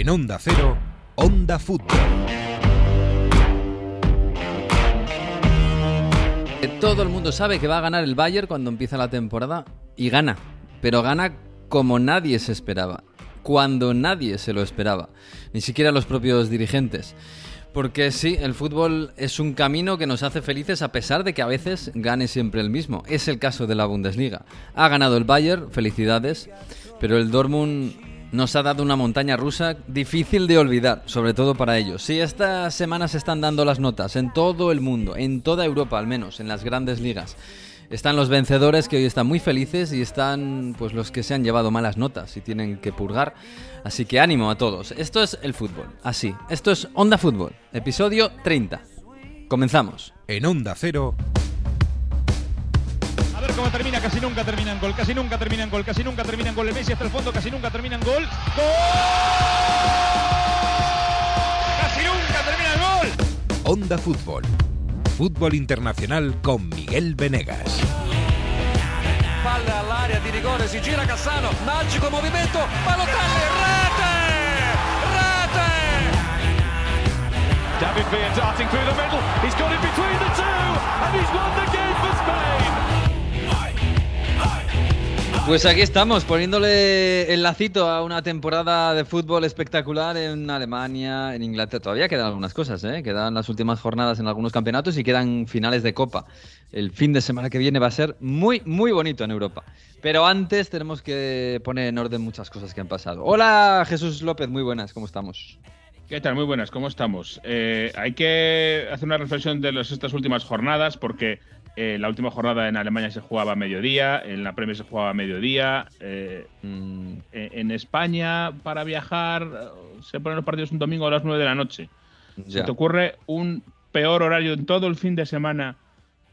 En Onda Cero, Onda Fútbol. Todo el mundo sabe que va a ganar el Bayern cuando empieza la temporada y gana, pero gana como nadie se esperaba, cuando nadie se lo esperaba, ni siquiera los propios dirigentes. Porque sí, el fútbol es un camino que nos hace felices a pesar de que a veces gane siempre el mismo. Es el caso de la Bundesliga. Ha ganado el Bayern, felicidades, pero el Dortmund nos ha dado una montaña rusa difícil de olvidar, sobre todo para ellos. Sí, esta semana se están dando las notas en todo el mundo, en toda Europa al menos, en las grandes ligas. Están los vencedores que hoy están muy felices y están pues los que se han llevado malas notas y tienen que purgar. Así que ánimo a todos. Esto es el fútbol. Así. Esto es Onda Fútbol, episodio 30. Comenzamos. En Onda Cero. A ver cómo termina, casi nunca termina en gol, casi nunca termina en gol, casi nunca termina en gol. El Messi hasta el fondo, casi nunca termina en gol. ¡Gol! ¡Casi nunca termina el gol! Onda Fútbol. Fútbol internacional con Miguel Venegas. Palla all'area di rigore, si gira Cassano, magico movimento, Balotelli, rete! Rete! David Villa darting through the middle. He's got it between the two, and he's won the game for Spain. Pues aquí estamos, poniéndole el lacito a una temporada de fútbol espectacular en Alemania, en Inglaterra. Todavía quedan algunas cosas, ¿eh? Quedan las últimas jornadas en algunos campeonatos y quedan finales de Copa. El fin de semana que viene va a ser muy, muy bonito en Europa. Pero antes tenemos que poner en orden muchas cosas que han pasado. Hola Jesús López, muy buenas, ¿cómo estamos? ¿Qué tal? Muy buenas, ¿cómo estamos? Eh, hay que hacer una reflexión de las, estas últimas jornadas porque eh, la última jornada en Alemania se jugaba a mediodía, en la Premier se jugaba a mediodía. eh, Mm, eh, en España, para viajar, se ponen los partidos un domingo a las 9 de la noche. ya. ¿Se te ocurre un peor horario en todo el fin de semana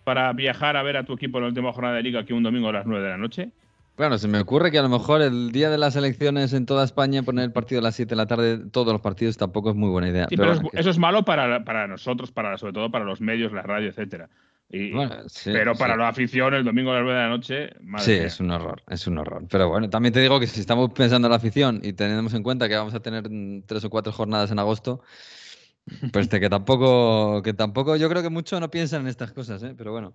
para viajar a ver a tu equipo en la última jornada de liga que un domingo a las 9 de la noche? Bueno, se me ocurre que a lo mejor el día de las elecciones en toda España poner el partido a las 7 de la tarde, todos los partidos tampoco es muy buena idea. Sí, Pero pero bueno, es- que- eso es malo para, para nosotros, para, sobre todo para los medios, la radio, etcétera. Y- Bueno, sí, pero para sí. la afición, el domingo a las 9 de la noche, madre Sí, mía. es un horror, es un horror. Pero bueno, también te digo que si estamos pensando en la afición y tenemos en cuenta que vamos a tener tres o cuatro jornadas en agosto, pues que tampoco, que tampoco, yo creo que muchos no piensan en estas cosas, ¿eh? Pero bueno.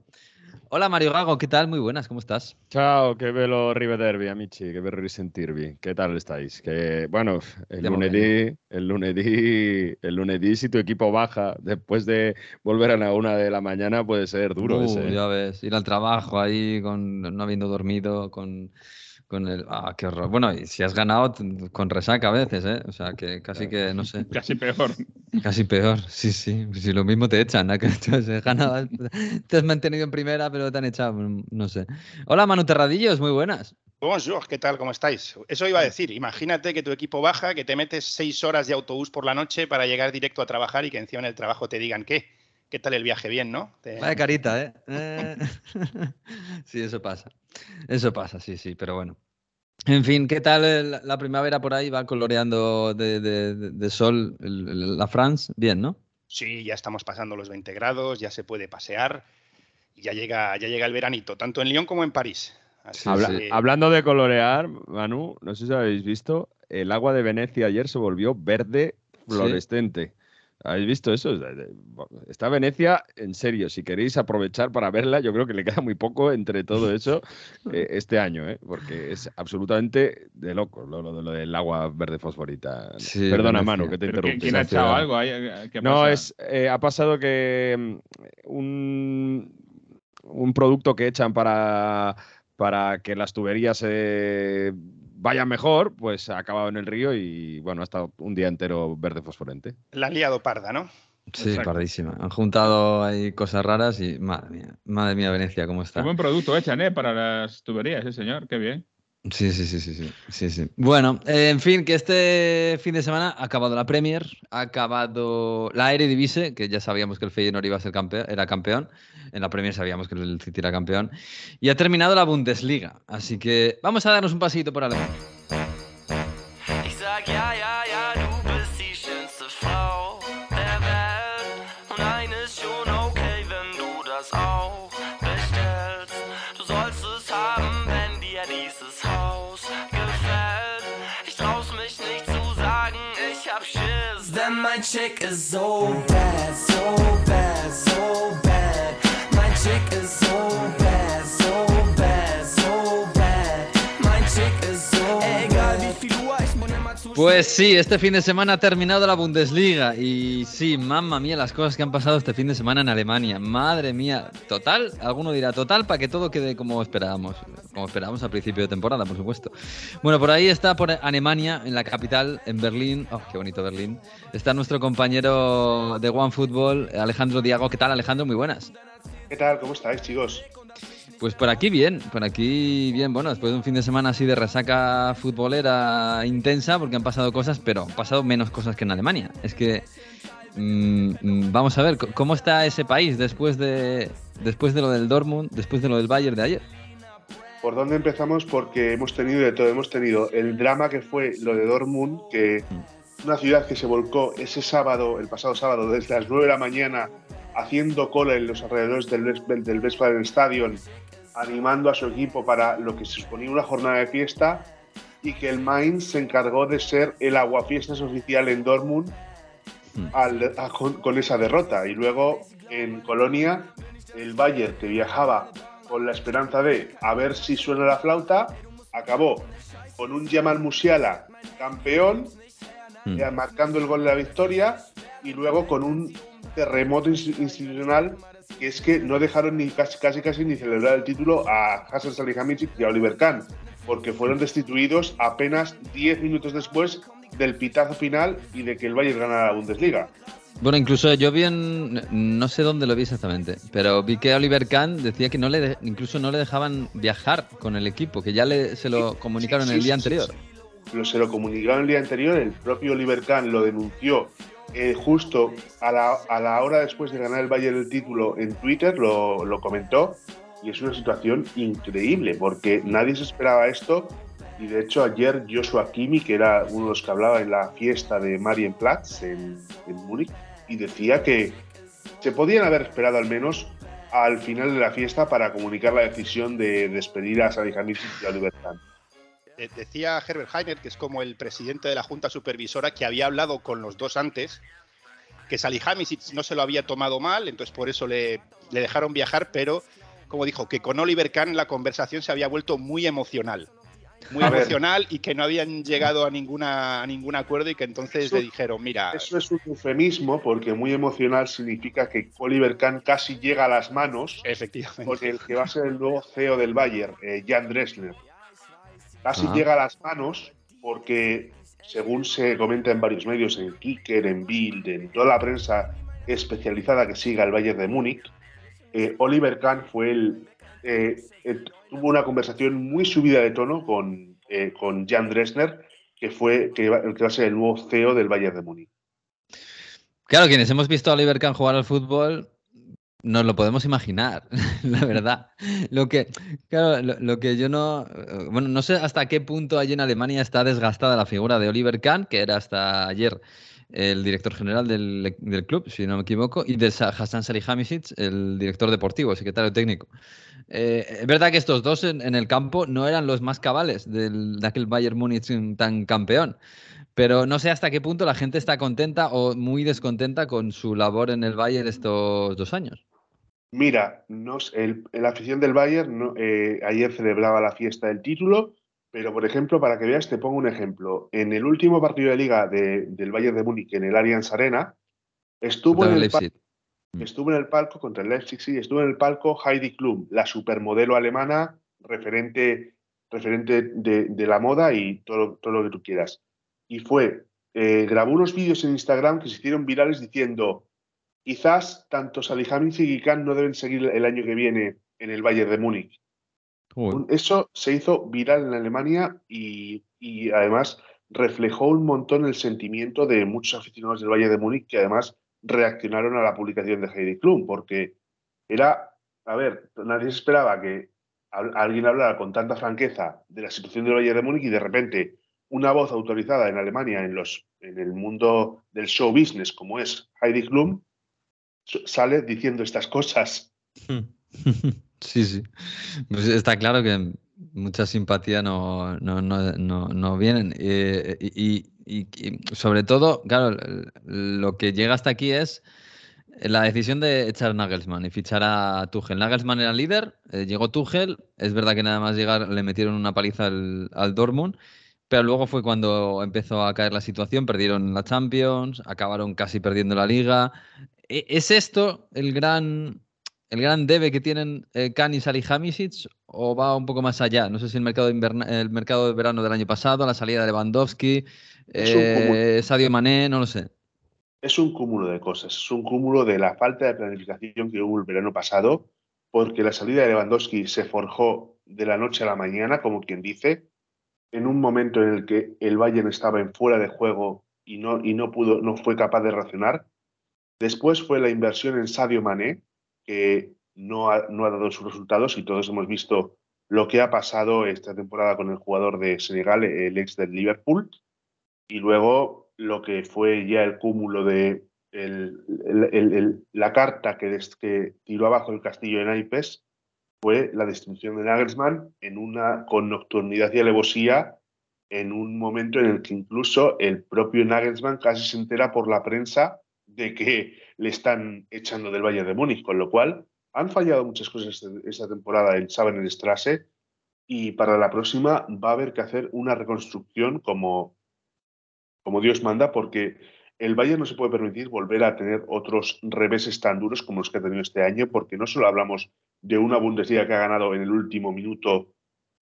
Hola Mario Gago, ¿qué tal? Muy buenas, ¿cómo estás? Ciao, che bello rivedervi amici, che bello risentirvi. Che tal estáis? Que bueno, el Andiamo lunedì, el lunedì, el lunedì si tu equipo baja después de volver a la una de la mañana puede ser duro Uh, ese. ya ves, ir al trabajo ahí con no habiendo dormido, con, con el... Ah, qué horror. Bueno, y si has ganado con resaca a veces, ¿eh? O sea, que casi que, no sé, Casi peor. casi peor. Sí, sí, si lo mismo te echan, ¿no? Ganado, te has mantenido en primera, pero te han echado, mm, no sé. Hola Manu Terradillos, muy buenas. Bonjour, ¿qué tal? ¿Cómo estáis? Eso iba a decir. Imagínate que tu equipo baja, que te metes seis horas de autobús por la noche para llegar directo a trabajar y que encima en el trabajo te digan qué. ¿Qué tal el viaje? Bien, ¿no? Te- Vaya carita, ¿eh? Eh, Sí, eso pasa. Eso pasa, sí, sí, pero bueno. En fin, ¿qué tal el- la primavera por ahí? Va coloreando de, de- de- de sol el- el- la France. Bien, ¿no? Sí, ya estamos pasando los 20 grados, ya se puede pasear y ya llega, ya llega el veranito, tanto en Lyon como en París. Así Habla- que- Hablando de colorear, Manu, no sé si habéis visto, el agua de Venecia ayer se volvió verde fluorescente. ¿Habéis visto eso? Está Venecia, en serio, si queréis aprovechar para verla, yo creo que le queda muy poco entre todo eso eh, este año, ¿eh? porque es absolutamente de loco lo, lo- lo del agua verde fosforita. Sí, Perdona, Venecia. Manu, que te ¿Pero interrumpí. ¿Quién ha No, es, eh, ha pasado que mm, un, un producto que echan para, para que las tuberías eh, vayan mejor, pues ha acabado en el río y bueno, ha estado un día entero verde fosforente. La han liado parda, ¿no? Sí, Exacto. pardísima. Han juntado ahí cosas raras y madre mía, madre mía, Venecia, ¿cómo Qué está? buen producto echan, ¿eh? Para las tuberías, ¿eh, señor? Qué bien. Sí, sí, sí, sí, sí, sí. Bueno, eh, en fin, que este fin de semana ha acabado la Premier, ha acabado la Eredivisie, que ya sabíamos que el Feyenoord iba a ser campeón, era campeón. En la Premier sabíamos que el City era campeón. Y ha terminado la Bundesliga. Así que vamos a darnos un pasito por Alemania. Chick is so bad, so bad, so bad. My chick is so bad, Pues sí, este fin de semana ha terminado la Bundesliga y sí, mamma mía, las cosas que han pasado este fin de semana en Alemania. Madre mía, total, alguno dirá total para que todo quede como esperábamos, como esperábamos al principio de temporada, por supuesto. Bueno, por ahí está por Alemania, en la capital, en Berlín. Oh, qué bonito Berlín. Está nuestro compañero de One Football, Alejandro Diago. ¿Qué tal, Alejandro? Muy buenas. ¿Qué tal? ¿Cómo estáis, chicos? Pues por aquí bien, por aquí bien, bueno, después de un fin de semana así de resaca futbolera intensa, porque han pasado cosas, pero han pasado menos cosas que en Alemania. Es que mm, mm, vamos a ver cómo está ese país después de después de lo del Dortmund, después de lo del Bayern de ayer. ¿Por dónde empezamos? Porque hemos tenido de todo. Hemos tenido el drama que fue lo de Dortmund, que una ciudad que se volcó ese sábado, el pasado sábado, desde las 9 de la mañana, haciendo cola en los alrededores del, del Westfalen Stadion, animando a su equipo para lo que se suponía una jornada de fiesta, y que el Mainz se encargó de ser el aguafiestas oficial en Dortmund al- a- con, con esa derrota. Y luego en Colonia, el Bayern, que viajaba con la esperanza de a ver si suena la flauta, acabó con un Jamal Musiala campeón, Mm. ya marcando el gol de la victoria, y luego con un terremoto ins- institucional que es que no dejaron ni casi casi, casi ni celebrar el título a Hassan Salihamidzic y a Oliver Kahn, porque fueron destituidos apenas 10 minutos después del pitazo final y de que el Bayern ganara la Bundesliga. Bueno, incluso yo vi en, no sé dónde lo vi exactamente, pero vi que Oliver Kahn decía que no le de- incluso no le dejaban viajar con el equipo, que ya le, se lo Sí, comunicaron sí, el día sí, anterior. Lo, se lo comunicaron el día anterior, el propio Oliver Kahn lo denunció eh, justo a la, a la hora después de ganar el Bayern el título en Twitter, lo, comentó, y es una situación increíble, porque nadie se esperaba esto, y de hecho ayer Joshua Kimi, que era uno de los que hablaba en la fiesta de Marienplatz en, Múnich, y decía que se podían haber esperado al menos al final de la fiesta para comunicar la decisión de despedir a Salihamidzic y a Oliver. De- Decía Herbert Heiner, que es como el presidente de la Junta Supervisora, que había hablado con los dos antes, que Salihamidzic no se lo había tomado mal, entonces por eso le, le dejaron viajar, pero como dijo, que con Oliver Kahn la conversación se había vuelto muy emocional. Muy A ver. emocional y que no habían llegado a, ninguna, a ningún acuerdo y que entonces Eso- le dijeron, mira, Eso es un eufemismo porque muy emocional significa que Oliver Kahn casi llega a las manos efectivamente. con el que va a ser el nuevo CEO del Bayern, eh, Jan Dressler. Casi Ah. llega a las manos porque, según se comenta en varios medios, en Kicker, en Bild, en toda la prensa especializada que siga el Bayern de Múnich, eh, Oliver Kahn fue el, eh, eh, tuvo una conversación muy subida de tono con, con Jan Dressler, que fue que va, que va a ser el nuevo CEO del Bayern de Múnich. Claro, quienes hemos visto a Oliver Kahn jugar al fútbol, nos lo podemos imaginar, la verdad. Lo que, lo, que yo no. eh, Bueno, no sé hasta qué punto allí en Alemania está desgastada la figura de Oliver Kahn, que era hasta ayer el director general del, del club, si no me equivoco, y de Sa- Hassan Salihamidzic, el director deportivo, secretario técnico. Eh, es verdad que estos dos en, en el campo no eran los más cabales del, de aquel Bayern Múnich tan campeón. Pero no sé hasta qué punto la gente está contenta o muy descontenta con su labor en el Bayern estos dos años. Mira, no sé, el, la afición del Bayern no, eh, ayer celebraba la fiesta del título, pero por ejemplo, para que veas, te pongo un ejemplo. En el último partido de liga de- del Bayern de Múnich, en el Allianz Arena, estuvo en, el el pa- Leipzig. Mm. estuvo en el palco contra el Leipzig, sí, estuvo en el palco Heidi Klum, la supermodelo alemana, referente, referente de, de la moda y todo, todo lo que tú quieras. Y fue, eh, grabó unos vídeos en Instagram que se hicieron virales diciendo quizás tanto Salihamidzic y Kahn no deben seguir el año que viene en el Bayern de Múnich. Uy. Eso se hizo viral en Alemania y, y además reflejó un montón el sentimiento de muchos aficionados del Bayern de Múnich que además reaccionaron a la publicación de Heidi Klum, porque era, a ver, nadie se esperaba que al- alguien hablara con tanta franqueza de la situación del Bayern de Múnich y de repente una voz autorizada en Alemania en, los, en el mundo del show business como es Heidi Klum sale diciendo estas cosas. Sí, sí. Pues está claro que, mucha simpatía no, no, no, no, no vienen. Eh, y, y- y sobre todo, claro, lo que llega hasta aquí es la decisión de echar a Nagelsmann y fichar a Tuchel. Nagelsmann era líder, eh, llegó Tuchel, es verdad que nada más llegar le metieron una paliza al, al Dortmund, pero luego fue cuando empezó a caer la situación, perdieron la Champions, acabaron casi perdiendo la Liga. ¿E- ¿Es esto el gran, el gran debe que tienen eh, Kahn y Salihamidzic o va un poco más allá? No sé si el mercado, de el mercado de verano del año pasado, la salida de Lewandowski, eh, Sadio Mané, no lo sé. es un cúmulo de cosas. Es un cúmulo de la falta de planificación que hubo el verano pasado, porque la salida de Lewandowski se forjó de la noche a la mañana, como quien dice, en un momento en el que el Bayern estaba en fuera de juego y no, y no pudo, no fue capaz de reaccionar. Después fue la inversión en Sadio Mané, que no ha, dado sus resultados y todos hemos visto lo que ha pasado esta temporada con el jugador de Senegal, el ex del Liverpool, y luego lo que fue ya el cúmulo de la carta que, que tiró abajo el castillo de naipes fue la destrucción de Nagelsmann en una con nocturnidad y alevosía en un momento en el que incluso el propio Nagelsmann casi se entera por la prensa de que le están echando del Valle de Múnich, con lo cual han fallado muchas cosas esta temporada en Strasse y para la próxima va a haber que hacer una reconstrucción como, como Dios manda, porque el Bayern no se puede permitir volver a tener otros reveses tan duros como los que ha tenido este año, porque no solo hablamos de una Bundesliga que ha ganado en el último minuto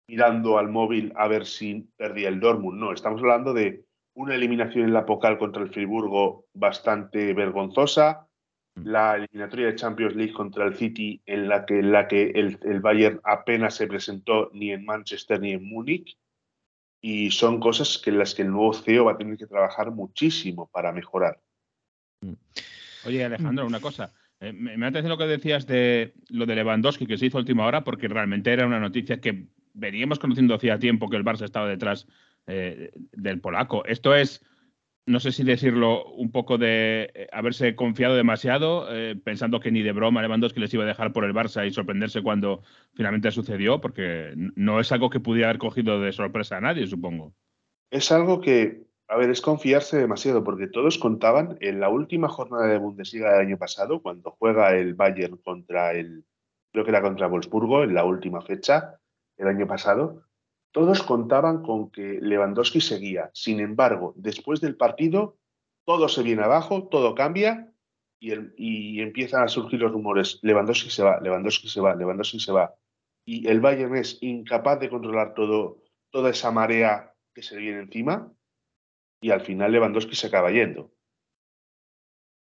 mirando al móvil a ver si perdía el Dortmund, no, estamos hablando de una eliminación en la Pocal contra el Friburgo bastante vergonzosa, la eliminatoria de Champions League contra el City en la que, en la que el, el Bayern apenas se presentó ni en Manchester ni en Múnich, y son cosas que en las que el nuevo CEO va a tener que trabajar muchísimo para mejorar. Oye, Alejandro, una cosa. Eh, me, me ha atención lo que decías de lo de Lewandowski que se hizo a última hora, porque realmente era una noticia que veníamos conociendo hacía tiempo que el Barça estaba detrás eh, del polaco. Esto es, no sé si decirlo, un poco de eh, haberse confiado demasiado, eh, pensando que ni de broma Lewandowski les iba a dejar por el Barça y sorprenderse cuando finalmente sucedió, porque no es algo que pudiera haber cogido de sorpresa a nadie, supongo. Es algo que, a ver, es confiarse demasiado, porque todos contaban en la última jornada de Bundesliga del año pasado, cuando juega el Bayern contra el, creo que era contra Wolfsburgo, en la última fecha, el año pasado, todos contaban con que Lewandowski seguía. Sin embargo, después del partido, todo se viene abajo, todo cambia y, empiezan a surgir los rumores. Lewandowski se va, Lewandowski se va, Lewandowski se va. Y el Bayern es incapaz de controlar todo, toda esa marea que se viene encima y al final Lewandowski se acaba yendo.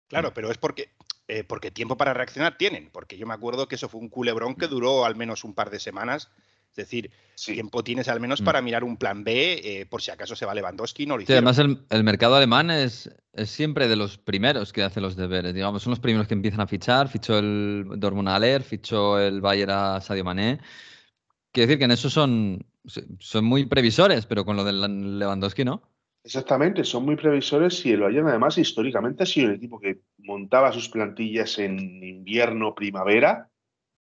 Claro, pero es porque, eh, porque tiempo para reaccionar tienen, porque yo me acuerdo que eso fue un culebrón que duró al menos un par de semanas. Es decir, Sí. tiempo tienes al menos Mm. para mirar un plan B eh, por si acaso se va Lewandowski, no lo Sí, además el, el mercado alemán es, es siempre de los primeros que hace los deberes. Digamos, son los primeros que empiezan a fichar. Fichó el Dortmund Aller, fichó el Bayern a Sadio Mané. Quiero decir que en eso son, son muy previsores, pero con lo del Lewandowski no. Exactamente, son muy previsores y el Bayern además históricamente ha sido un equipo que montaba sus plantillas en invierno, primavera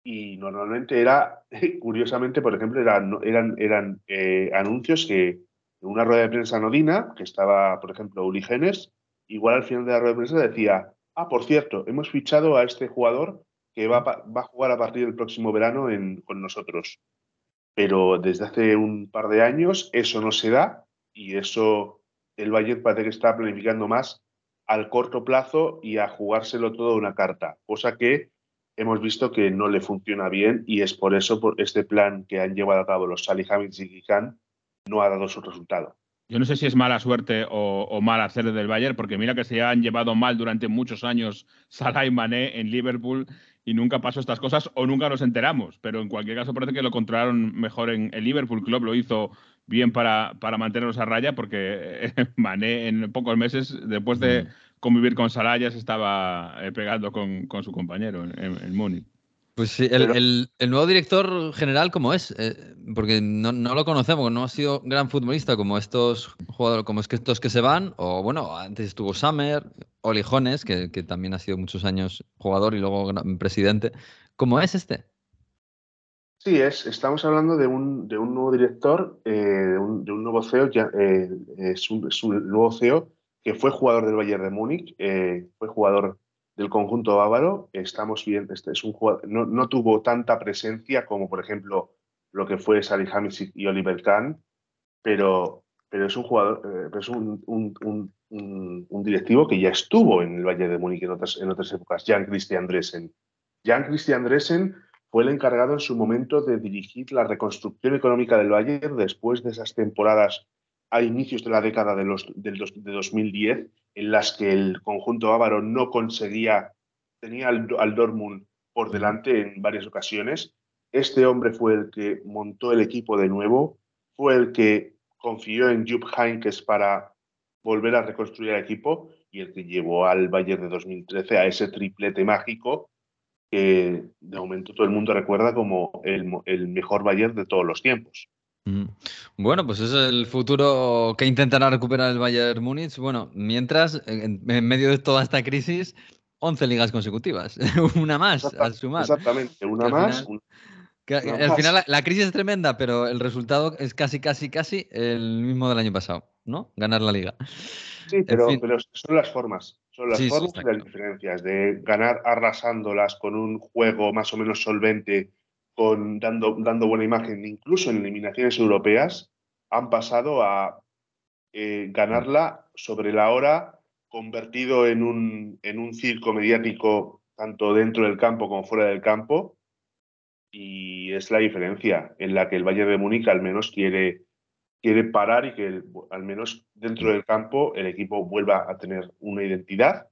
y normalmente era, curiosamente, por ejemplo, eran, eran, eran eh, anuncios que en una rueda de prensa anodina, que estaba, por ejemplo, Uli Genes, igual al final de la rueda de prensa decía, ah, por cierto, hemos fichado a este jugador que va, va a jugar a partir del próximo verano en- con nosotros. Pero desde hace un par de años eso no se da y eso el Bayern parece que está planificando más al corto plazo y a jugárselo todo una carta, cosa que hemos visto que no le funciona bien y es por eso por este plan que han llevado a cabo los Salihamidzic y Khan no ha dado su resultado. Yo no sé si es mala suerte o, o mal hacer del Bayern, porque mira que se han llevado mal durante muchos años Salah y Mané en Liverpool y nunca pasó estas cosas o nunca nos enteramos. Pero en cualquier caso parece que lo controlaron mejor en el Liverpool Club, lo hizo bien para, para mantenerlos a raya, porque eh, Mané en pocos meses, después de convivir con Salah, ya se estaba eh, pegando con, con su compañero en, en- Múnich. Pues sí, el, Pero- el- el nuevo director general, ¿cómo es? Eh, porque no, no lo conocemos, no ha sido gran futbolista como estos jugadores, como es que estos que se van, o bueno, antes estuvo Summer, Oli Jones, que, que también ha sido muchos años jugador y luego gran- presidente. ¿Cómo es este? Sí, es, estamos hablando de un, de un nuevo director, eh, de, un, de un nuevo CEO, ya, eh, es, un, es un nuevo CEO que fue jugador del Bayern de Múnich, eh, fue jugador del conjunto bávaro. Estamos bien, este es un no, no tuvo tanta presencia como, por ejemplo, lo que fue Salihamidzic y Oliver Kahn, pero, pero es un jugador, eh, es un, un- un- directivo que ya estuvo en el Bayern de Múnich en otras, en otras épocas, Jan Christian Dressen. Jan Christian Dressen fue el encargado en su momento de dirigir la reconstrucción económica del Bayern después de esas temporadas a inicios de la década de, los, del dos- de 2010, en las que el conjunto bávaro no conseguía, tenía al, al Dortmund por delante en varias ocasiones. Este hombre fue el que montó el equipo de nuevo, fue el que confió en Jupp Heynckes para volver a reconstruir el equipo y el que llevó al Bayern de 2013 a ese triplete mágico que de momento todo el mundo recuerda como el, el mejor Bayern de todos los tiempos. Mm. Bueno, pues es el futuro que intentará recuperar el Bayern Múnich. Bueno, mientras, en, en medio de toda esta crisis, 11 ligas consecutivas. Una más al sumar. Exactamente, una al más. final- un- Que Una al más. final la, la crisis es tremenda, pero el resultado es casi, casi, casi el mismo del año pasado, ¿no? Ganar la liga. sí, pero, son las formas. Son las Sí, formas y las diferencias de ganar arrasándolas con un juego más o menos solvente, con, dando, dando buena imagen, incluso en eliminaciones europeas, han pasado a eh, ganarla sobre la hora, convertido en un, en un circo mediático tanto dentro del campo como fuera del campo. Y es la diferencia en la que el Bayern de Múnich al menos quiere, quiere parar y que el- al menos dentro del campo el equipo vuelva a tener una identidad,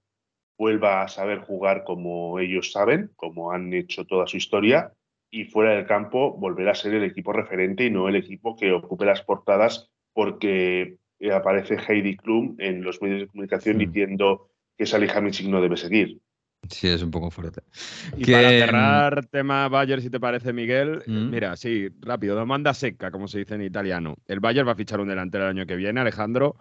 vuelva a saber jugar como ellos saben, como han hecho toda su historia, y fuera del campo volver a ser el equipo referente y no el equipo que ocupe las portadas porque eh, aparece Heidi Klum en los medios de comunicación Mm. diciendo que Salihamidzic no debe seguir. Sí, es un poco fuerte. Y Que, para mm, cerrar tema Bayern, si te parece, Miguel, eh, Mm. mira, sí, rápido, domanda secca, como se dice en italiano. El Bayern va a fichar un delantero el año que viene, Alejandro.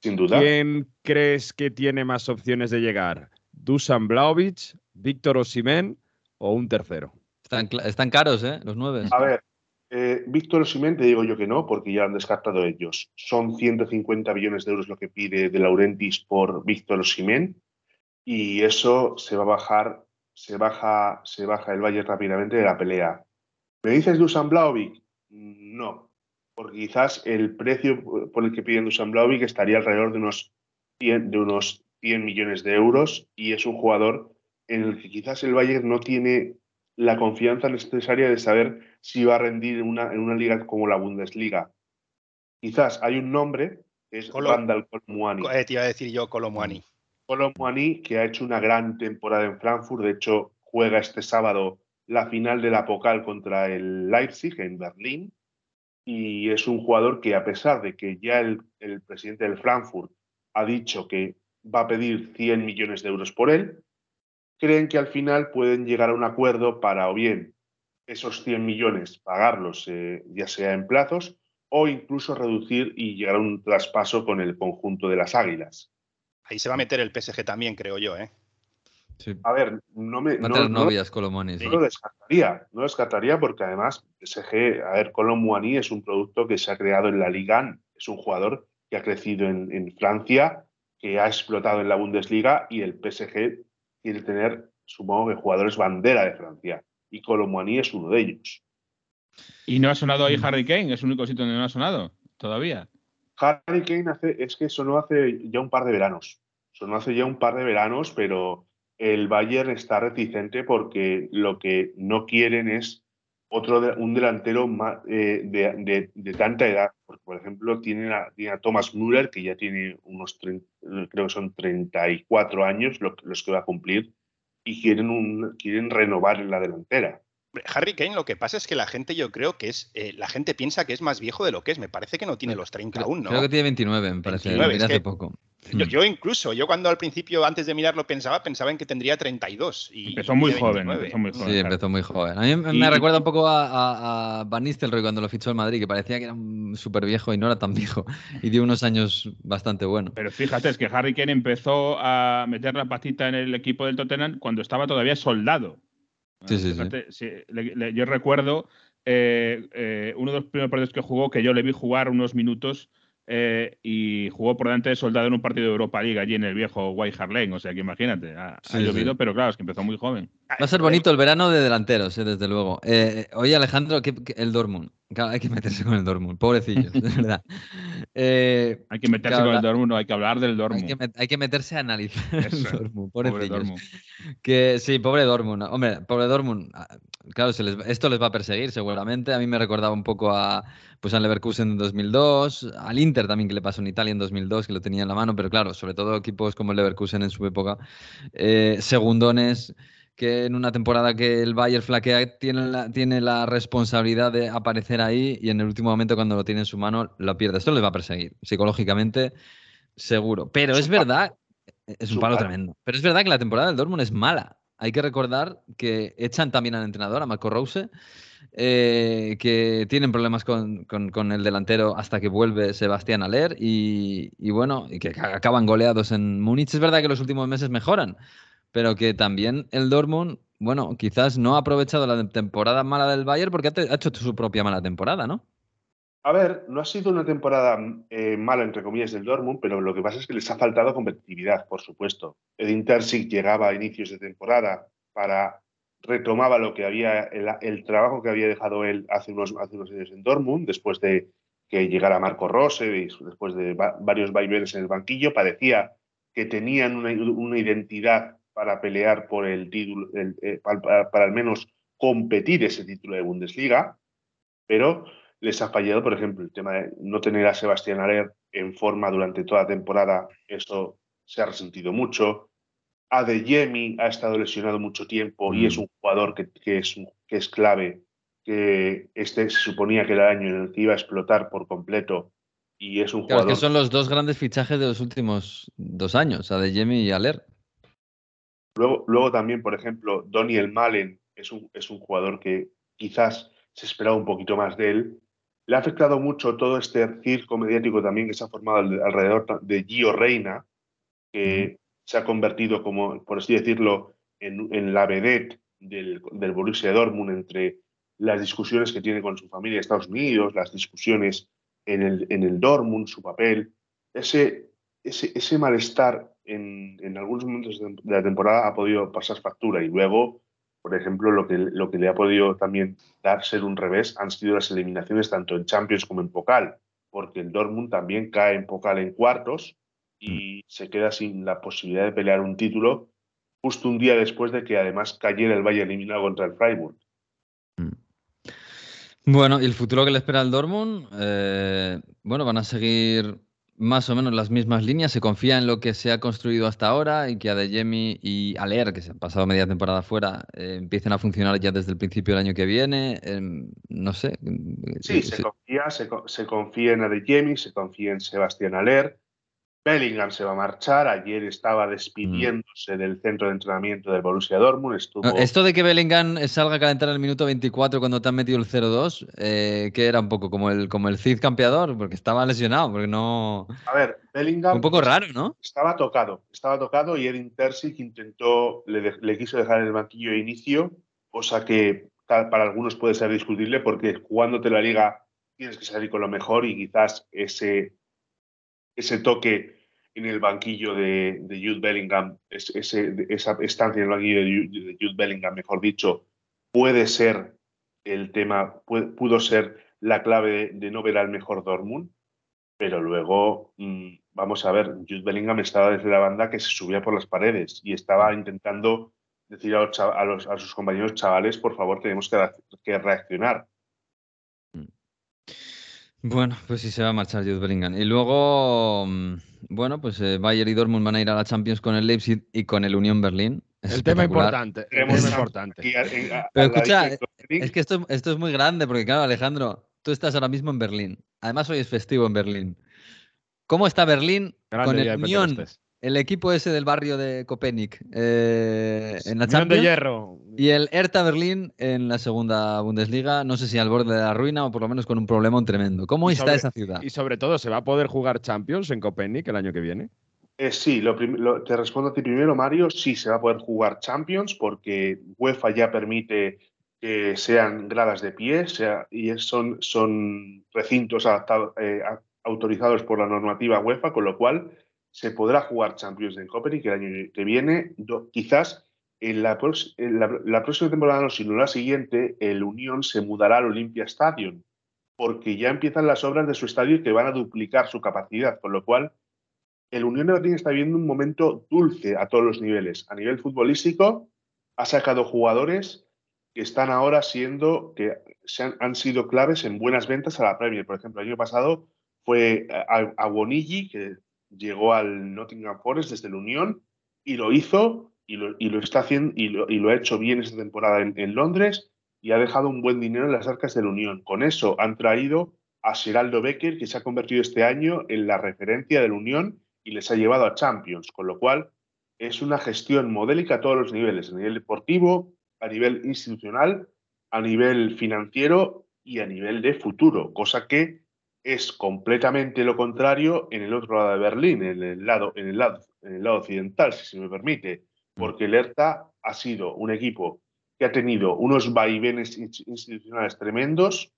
Sin duda. ¿Quién crees que tiene más opciones de llegar? ¿Dusan Blaovic, Víctor Osimhen o un tercero? Están, caros, ¿eh? Los nueve. A ver, eh, Víctor Osimhen te digo yo que no, porque ya han descartado ellos. Son 150 millones de euros lo que pide De Laurentiis por Víctor Osimhen y eso se va a bajar, se baja, se baja el Bayern rápidamente de la pelea. ¿Me dices Dusan Blaovic? No, porque quizás el precio por el que piden Dusan Blaovic estaría alrededor de unos 100, de unos 100 millones de euros y es un jugador en el que quizás el Bayern no tiene la confianza necesaria de saber si va a rendir en una, en una liga como la Bundesliga. Quizás hay un nombre, que es Colo- Randall. Eh, te iba a decir yo Colomuani. Colomwani, que ha hecho una gran temporada en Frankfurt. De hecho, juega este sábado la final de la Pokal contra el Leipzig en Berlín. Y es un jugador que, a pesar de que ya el, el presidente del Frankfurt ha dicho que va a pedir 100 millones de euros por él, creen que al final pueden llegar a un acuerdo para o bien esos 100 millones pagarlos, eh, ya sea en plazos, o incluso reducir y llegar a un traspaso con el conjunto de las Águilas. Ahí se va a meter el PSG también, creo yo, ¿eh? Sí. A ver, no me. Va a no- tener no- novias, sí. no lo descartaría, no lo descartaría porque además PSG, a ver, Colomboani es un producto que se ha creado en la Liga, 1, es un jugador que ha crecido en, en Francia, que ha explotado en la Bundesliga y el PSG quiere tener, supongo que jugadores bandera de Francia y Colomboani es uno de ellos. Y no ha sonado Mm. ahí Harry Kane, es el único sitio donde no ha sonado todavía. Harry Kane hace, es que sonó hace ya un par de veranos, sonó hace ya un par de veranos, pero el Bayern está reticente porque lo que no quieren es otro de- un delantero ma- eh, de, de- de tanta edad. Porque, por ejemplo, tienen a, tiene a Thomas Müller, que ya tiene unos, trein- creo que son 34 años lo- los que va a cumplir, y quieren, un, quieren renovar en la delantera. Harry Kane, lo que pasa es que la gente, yo creo que es. eh, la gente piensa que es más viejo de lo que es. Me parece que no tiene los 30 Creo, aún, ¿no? creo que tiene 29, me parece. 29, lo miré es hace que poco. Yo, Mm. yo incluso, yo cuando al principio, antes de mirarlo, pensaba, pensaba en que tendría 32. Y, Empezó muy joven, 29. empezó muy joven. Sí, claro. empezó muy joven. A mí me Y- recuerda un poco a, a- a Van Nistelrooy cuando lo fichó el Madrid, que parecía que era súper viejo y no era tan viejo. Y dio unos años bastante buenos. Pero fíjate, es que Harry Kane empezó a meter la patita en el equipo del Tottenham cuando estaba todavía soldado. Sí, sí, sí. Fíjate, sí, le- le- yo recuerdo eh, eh, uno de los primeros partidos que jugó, que yo le vi jugar unos minutos eh, y jugó por delante de Soldado en un partido de Europa League allí en el viejo White Hart Lane. O sea que imagínate, ha, llovido, sí. pero claro, es que empezó muy joven. Va a ser bonito el verano de delanteros, eh, desde luego. Eh, oye, Alejandro, ¿qué- qué- el Dortmund. Claro, hay que meterse con el Dortmund, pobrecillos, de verdad. Eh, Hay que meterse Claro, con el Dortmund, no, hay que hablar del hay, Dortmund. que, met- hay que meterse a analizar el Dortmund, Pobre pobrecillos. Dortmund. Que sí, pobre Dortmund. Hombre, pobre Dortmund. Claro, se les- esto les va a perseguir seguramente. A mí me recordaba un poco a pues al Leverkusen en 2002, al Inter también que le pasó en Italia en 2002, que lo tenía en la mano, pero claro, sobre todo equipos como el Leverkusen en su época, eh, segundones que en una temporada que el Bayern flaquea tiene la, tiene la responsabilidad de aparecer ahí y en el último momento cuando lo tiene en su mano lo pierde. Esto les va a perseguir, psicológicamente, seguro. Pero Es es un palo. verdad, es un palo palo. tremendo. Pero es verdad que la temporada del Dortmund es mala. Hay que recordar que echan también al entrenador, a Marco Rose, eh, que tienen problemas con, con- el delantero hasta que vuelve Sebastián Aller y, y bueno, y que ca- acaban goleados en Múnich. Es verdad que los últimos meses mejoran, pero que también el Dortmund, bueno, quizás no ha aprovechado la temporada mala del Bayern porque ha hecho su propia mala temporada, ¿no? A ver, no ha sido una temporada eh, mala, entre comillas, del Dortmund, pero lo que pasa es que les ha faltado competitividad, por supuesto. Edin Terzic llegaba a inicios de temporada para retomaba lo que había, el, trabajo que había dejado él hace unos, años en Dortmund, después de que llegara Marco Rose, después de va- varios vaivenes en el banquillo, parecía que tenían una, identidad para pelear por el título, eh, para al menos competir ese título de Bundesliga, pero les ha fallado, por ejemplo, el tema de no tener a Sebastián Aller en forma durante toda la temporada, eso se ha resentido mucho. Adeyemi ha estado lesionado mucho tiempo y Mm. es un jugador que, que es, que es clave, que este se suponía que era el año en el que iba a explotar por completo y es un Claro, es jugador que son los dos grandes fichajes de los últimos dos años, Adeyemi y Aller. Luego, luego también, por ejemplo, Daniel Malen es un, es un jugador que quizás se esperaba un poquito más de él. Le ha afectado mucho todo este circo mediático también que se ha formado al- alrededor de Gio Reina, que se ha convertido como, por así decirlo, en, en la vedette del, del Borussia Dortmund entre las discusiones que tiene con su familia de Estados Unidos, las discusiones en el, en el Dortmund, su papel. Ese, ese, ese malestar en, en algunos momentos de la temporada ha podido pasar factura y luego, por ejemplo, lo que, lo que le ha podido también dar ser un revés han sido las eliminaciones tanto en Champions como en Pokal, porque el Dortmund también cae en Pokal en cuartos y se queda sin la posibilidad de pelear un título justo un día después de que además cayera el Bayern eliminado contra el Freiburg. Bueno, y el futuro que le espera al Dortmund, eh, bueno, van a seguir más o menos las mismas líneas. Se confía en lo que se ha construido hasta ahora y que Adeyemi y Aller, que se han pasado media temporada fuera, eh, empiecen a funcionar ya desde el principio del año que viene. Em, no sé. Sí, eh, se confía, se, se confía en Adeyemi, se confía en Sebastián Aller. Bellingham se va a marchar. Ayer estaba despidiéndose del centro de entrenamiento del Borussia Dortmund. Estuvo... Ah, Esto de que Bellingham salga a calentar en el minuto 24 cuando te han metido el 0-2, eh, que era un poco como el, como el Cid campeador, porque estaba lesionado, porque no... A ver, Bellingham un poco raro, ¿no? estaba tocado. Estaba tocado y Edin Terzic intentó, le, de- le quiso dejar en el banquillo de inicio, cosa que para algunos puede ser discutible porque jugándote la liga tienes que salir con lo mejor y quizás ese, ese toque en el banquillo de, de Jude Bellingham, esa estancia en el banquillo de Jude, de Jude Bellingham, mejor dicho, puede ser el tema, puede- pudo ser la clave de, no ver al mejor Dortmund, pero luego, mm, vamos a ver, Jude Bellingham estaba desde la banda que se subía por las paredes y estaba intentando decir a, sus compañeros chavales, por favor, tenemos que, reac- que reaccionar. Bueno, pues sí se va a marchar Jude Bellingham. Y luego, mm, bueno, pues eh, Bayern y Dortmund van a ir a la Champions con el Leipzig y con el Unión Berlín. Es El tema importante. El Tenemos tema a- importante. a- a- Pero escucha. Es que esto, esto es muy grande, porque claro, Alejandro, tú estás ahora mismo en Berlín. Además, hoy es festivo en Berlín. ¿Cómo está Berlín Grande con el de Unión. El equipo ese del barrio de Copenhague, eh, en la de Champions? hierro. Y el Hertha Berlín en la segunda Bundesliga, no sé si al borde de la ruina o por lo menos con un problemón tremendo. ¿Cómo Y está sobre- esa ciudad? Y sobre todo, ¿se va a poder jugar Champions en Copenhague el año que viene? Eh, sí, lo prim- lo- te respondo a ti primero, Mario. Sí, se va a poder jugar Champions porque UEFA ya permite que sean gradas de pie sea, y son, son recintos adaptados, eh, autorizados por la normativa UEFA, con lo cual se podrá jugar Champions en Copenhague el año que viene. Quizás en la, próxima temporada, no, sino la siguiente, el Unión se mudará al Olympia Stadium, porque ya empiezan las obras de su estadio que van a duplicar su capacidad, con lo cual el Unión de Berlín está viviendo un momento dulce a todos los niveles. A nivel futbolístico, ha sacado jugadores que están ahora siendo, que se han, han sido claves en buenas ventas a la Premier. Por ejemplo, el año pasado fue a, a Bonigi, que llegó al Nottingham Forest desde la Unión y lo hizo y lo, y lo está haciendo y lo, y lo ha hecho bien esta temporada en, Londres y ha dejado un buen dinero en las arcas de la Unión. Con eso han traído a Geraldo Becker, que se ha convertido este año en la referencia de la Unión y les ha llevado a Champions, con lo cual es una gestión modélica a todos los niveles, a nivel deportivo, a nivel institucional, a nivel financiero y a nivel de futuro, cosa que es completamente lo contrario en el otro lado de Berlín, en el lado, en el lado, en el lado occidental, si se me permite, porque el ERTA ha sido un equipo que ha tenido unos vaivenes ins- institucionales tremendos,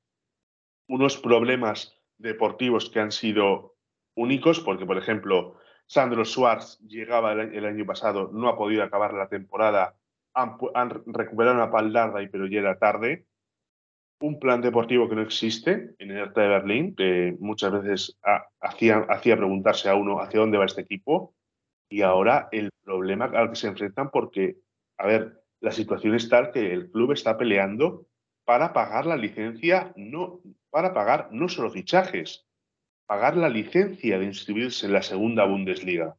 unos problemas deportivos que han sido únicos, porque, por ejemplo, Sandro Schwartz llegaba el, año- el año pasado, no ha podido acabar la temporada, han recuperado una paldarda, y pero ya era tarde. Un plan deportivo que no existe en el Hertha de Berlín, que muchas veces ha- hacía, hacía preguntarse a uno hacia dónde va este equipo, y ahora el problema al que se enfrentan, porque, a ver, la situación es tal que el club está peleando para pagar la licencia, no para pagar no solo fichajes, pagar la licencia de inscribirse en la segunda Bundesliga.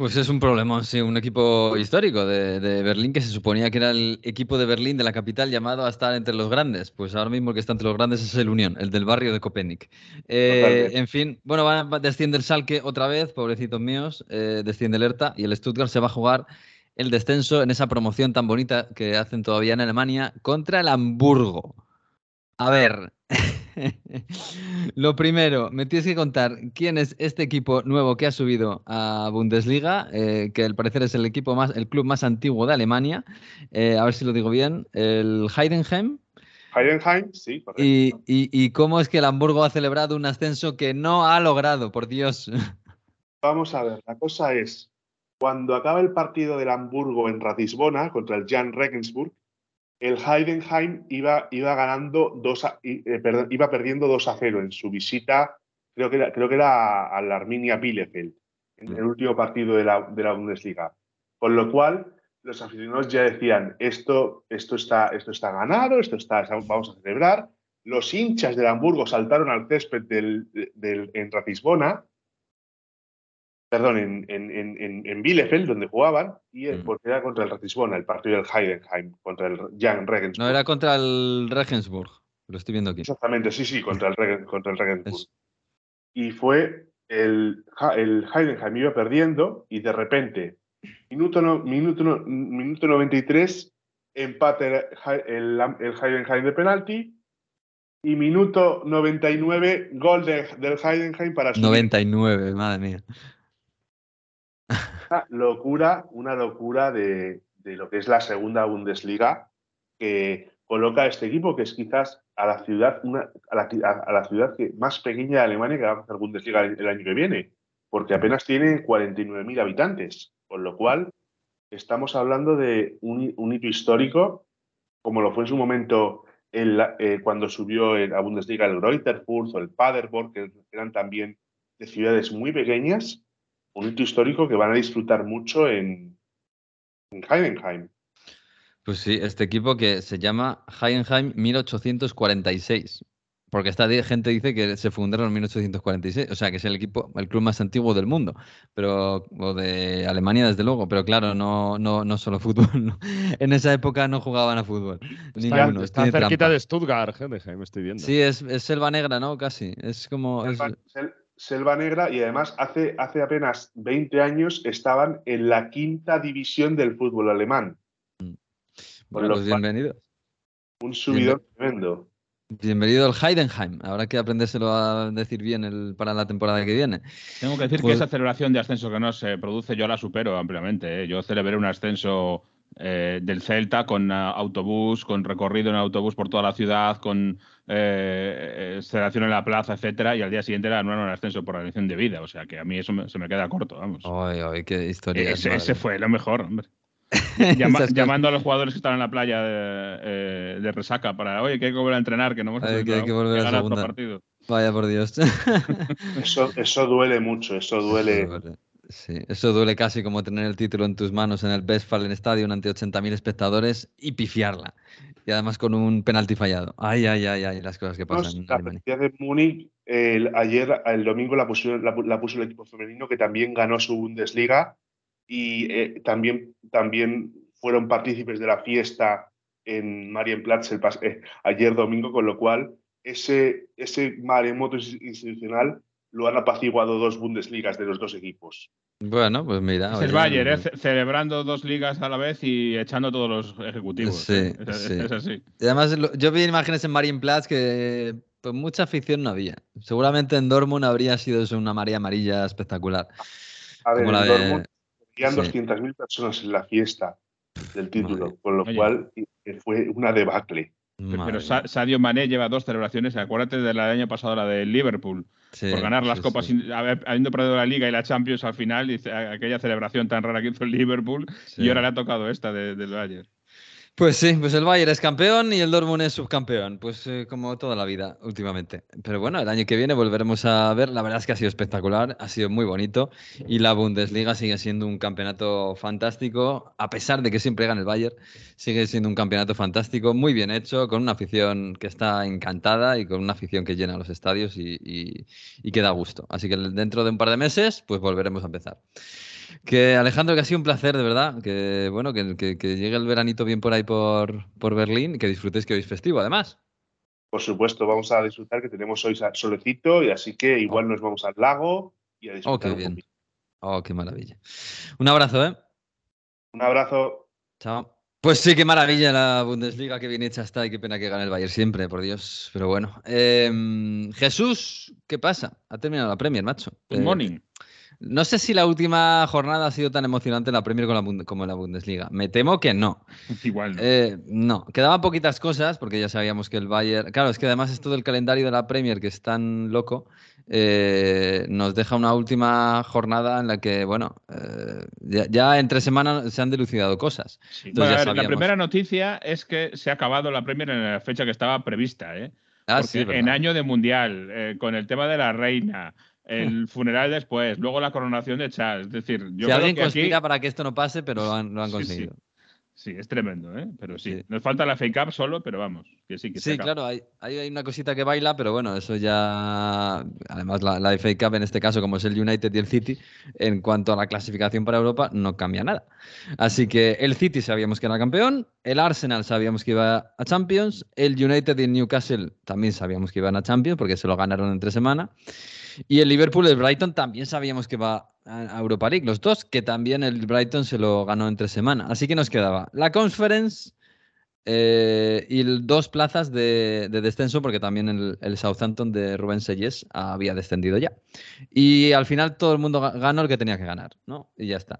Pues es un problema, sí, un equipo histórico de, de Berlín que se suponía que era el equipo de Berlín de la capital llamado a estar entre los grandes. Pues ahora mismo el que está entre los grandes es el Unión, el del barrio de Copenhague. Eh, en fin, bueno, va, va- desciende el Salque otra vez, pobrecitos míos, eh, desciende el Hertha y el Stuttgart se va a jugar el descenso en esa promoción tan bonita que hacen todavía en Alemania contra el Hamburgo. A ver, lo primero, me tienes que contar quién es este equipo nuevo que ha subido a Bundesliga, eh, que al parecer es el equipo más, el club más antiguo de Alemania. Eh, a ver si lo digo bien, el Heidenheim. Heidenheim, sí, correcto. Y, y- y cómo es que el Hamburgo ha celebrado un ascenso que no ha logrado, por Dios. Vamos a ver, la cosa es, cuando acaba el partido del Hamburgo en Ratisbona contra el Jan Regensburg, el Heidenheim iba, iba ganando dos a- eh, iba perdiendo 2 a 0 en su visita, creo que era, creo que era a la Arminia Bielefeld, en el último partido de la, de la Bundesliga. Con lo cual, los aficionados ya decían, esto, esto, está, esto está ganado, esto está, vamos a celebrar. Los hinchas del Hamburgo saltaron al césped del, del- en Ratisbona, perdón, en, en, en, en- Bielefeld, donde jugaban, y el, porque era contra el Ratisbona, el partido del Heidenheim, contra el Jan Regensburg. No era contra el Regensburg, lo estoy viendo aquí. Exactamente, sí, sí, contra el, Regen- contra el Regensburg. Es- Y fue el, el Heidenheim iba perdiendo y de repente, minuto, no- minuto, no- minuto 93, empate el, el, el Heidenheim de penalti y minuto 99, gol de- del Heidenheim para subir. 99, madre mía. Una locura, una locura de, lo que es la segunda Bundesliga que coloca a este equipo, que es quizás a la ciudad, una, a, la, a- la ciudad más pequeña de Alemania que va a hacer Bundesliga el, año que viene, porque apenas tiene 49.000 habitantes, con lo cual estamos hablando de un, hi- un hito histórico, como lo fue en su momento eh, cuando subió a Bundesliga el Greuther Fürth o el Paderborn, que eran también de ciudades muy pequeñas, un hito histórico que van a disfrutar mucho en, en Heidenheim. Pues sí, este equipo que se llama Heidenheim 1846. Porque esta gente dice que se fundaron en 1846, o sea que es el equipo, el club más antiguo del mundo, pero o de Alemania desde luego, pero claro, no, no, no solo fútbol. no. En esa época no jugaban a fútbol. Está, Ninguno. está tiene cerquita trampa. de Stuttgart, Heidenheim, estoy viendo. Sí, es, es selva negra, ¿no? Casi. Es como. es- Selva, Sel- Selva Negra y además hace, hace apenas 20 años estaban en la quinta división del fútbol alemán. bueno, lo pues cual- bienvenido. Un subidón tremendo. Bienvenido al Heidenheim. Habrá que aprendérselo a decir bien el, para la temporada que viene. Tengo que decir Pues- que esa celebración de ascenso que no se produce, yo la supero ampliamente. ¿eh? Yo celebré un ascenso eh, del Celta con ah, autobús, con recorrido en autobús por toda la ciudad, con eh, eh, celebración en la plaza, etcétera, y al día siguiente la anuaron el ascenso por elección de vida. O sea que a mí eso me- se me queda corto, vamos. Ay, ay, qué historia. ese, ese fue lo mejor, hombre. Llama- llamando a los jugadores que estaban en la playa de, eh, de resaca para, oye, que hay que volver a entrenar, que no hemos Ay, que hay que volver a ganar otro segunda. partido. Vaya por Dios. Eso, eso duele mucho, eso duele. Sí, eso duele casi como tener el título en tus manos en el Westfalen Stadium ante 80.000 espectadores y pifiarla. Y además con un penalti fallado. Ay, ay, ay, ay, las cosas que pasan en la de Múnich, ayer, el domingo, la puso, la, la puso el equipo femenino que también ganó su Bundesliga y eh, también, también fueron partícipes de la fiesta en Marienplatz el eh, ayer domingo, con lo cual ese, ese maremoto ins- institucional lo han apaciguado dos Bundesligas de los dos equipos. Bueno, pues mira. Es el Bayern, ¿eh? Ce- celebrando dos ligas a la vez y echando a todos los ejecutivos. Sí, ¿eh? es, sí. es así. Y además, yo vi imágenes en Marienplatz que pues, mucha afición no había. Seguramente en Dortmund habría sido eso una marea amarilla espectacular. A ver, en de- Dortmund habían sí. 200.000 personas en la fiesta del título, Madre. con lo Oye. cual eh, fue una debacle. Pero, Madre pero Sa-. Sadio Mané lleva dos celebraciones. Acuérdate de la del año pasado, la de Liverpool, Sí, por ganar las sí, copas, sí, habiendo perdido la Liga y la Champions al final, y aquella celebración tan rara que hizo el Liverpool, y ahora le ha tocado esta de- del Bayern. Pues sí, pues el Bayern es campeón y el Dortmund es subcampeón, pues eh, como toda la vida últimamente. Pero bueno, el año que viene volveremos a ver, la verdad es que ha sido espectacular, ha sido muy bonito y la Bundesliga sigue siendo un campeonato fantástico, a pesar de que siempre gana el Bayern, sigue siendo un campeonato fantástico, muy bien hecho, con una afición que está encantada y con una afición que llena los estadios y, y- y que da gusto. Así que dentro de un par de meses, pues volveremos a empezar. Que Alejandro, que ha sido un placer, de verdad. Que bueno, que, que- que llegue el veranito bien por ahí por, por Berlín y que disfrutéis que hoy es festivo, además. Por supuesto, vamos a disfrutar que tenemos hoy solecito y así que igual nos vamos al lago y a disfrutar Oh, qué un bien. poquito. Oh, qué maravilla. Un abrazo, ¿eh? Un abrazo. Chao. Pues sí, qué maravilla la Bundesliga, qué bien hecha está y qué pena que gane el Bayern siempre, por Dios. Pero bueno. Em, Jesús, ¿qué pasa? Ha terminado la Premier, macho. Good Eh, morning. No sé si la última jornada ha sido tan emocionante en la Premier con la Bund- como en la Bundesliga. Me temo que no. Igual no. Eh, no, quedaban poquitas cosas porque ya sabíamos que el Bayern. Claro, es que además esto del calendario de la Premier, que es tan loco, eh, nos deja una última jornada en la que, bueno, eh, ya, ya entre semana se han dilucidado cosas. Sí. Bueno, ver, la primera noticia es que se ha acabado la Premier en la fecha que estaba prevista, ¿eh? Ah, sí, en año de mundial, eh, con el tema de la reina, el funeral después, luego la coronación de Charles. Es decir, yo si creo alguien que aquí- conspira para que esto no pase, pero lo han, lo han Sí, sí. conseguido. Sí, es tremendo, ¿eh? Pero sí. Sí. Nos falta la FA Cup solo, pero vamos, que sí, que Sí, claro, hay, hay hay una cosita que baila, pero bueno, eso ya. Además, la, la FA Cup en este caso, como es el United y el City, en cuanto a la clasificación para Europa, no cambia nada. Así que el City sabíamos que era campeón, el Arsenal sabíamos que iba a Champions, el United y el Newcastle también sabíamos que iban a Champions porque se lo ganaron entre semana. Y el Liverpool y el Brighton también sabíamos que va a Europa League, los dos, que también el Brighton se lo ganó entre semana. Así que nos quedaba la Conference eh, y dos plazas de, de descenso, porque también el, el Southampton de Rubén Seyes había descendido ya. Y al final todo el mundo ga- ganó el que tenía que ganar, ¿no? Y ya está.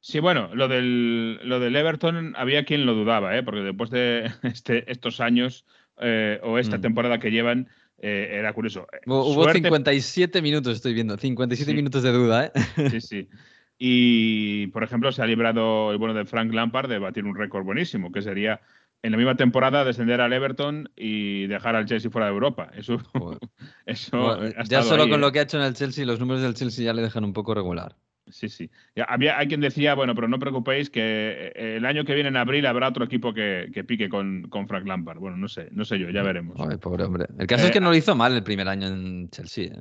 Sí, bueno, lo del, lo del Everton había quien lo dudaba, ¿eh? porque después de este, estos años eh, o esta Mm. temporada que llevan, eh, era curioso. Eh, Hubo, hubo suerte- 57 minutos, estoy viendo, 57 Sí. minutos de duda, ¿eh? Sí, sí. Y, por ejemplo, se ha librado el bueno de Frank Lampard de batir un récord buenísimo, que sería en la misma temporada descender al Everton y dejar al Chelsea fuera de Europa. Eso, eso Bueno, ha ya solo ahí, con ¿eh? lo que ha hecho en el Chelsea, los números del Chelsea ya le dejan un poco regular. Sí, sí. Había, hay quien decía, bueno, pero no preocupéis que eh, el año que viene en abril habrá otro equipo que, que pique con, con Frank Lampard. Bueno, no sé, no sé yo, ya veremos. Ay, pobre hombre. El caso es Eh, que no lo hizo mal el primer año en Chelsea. ¿eh?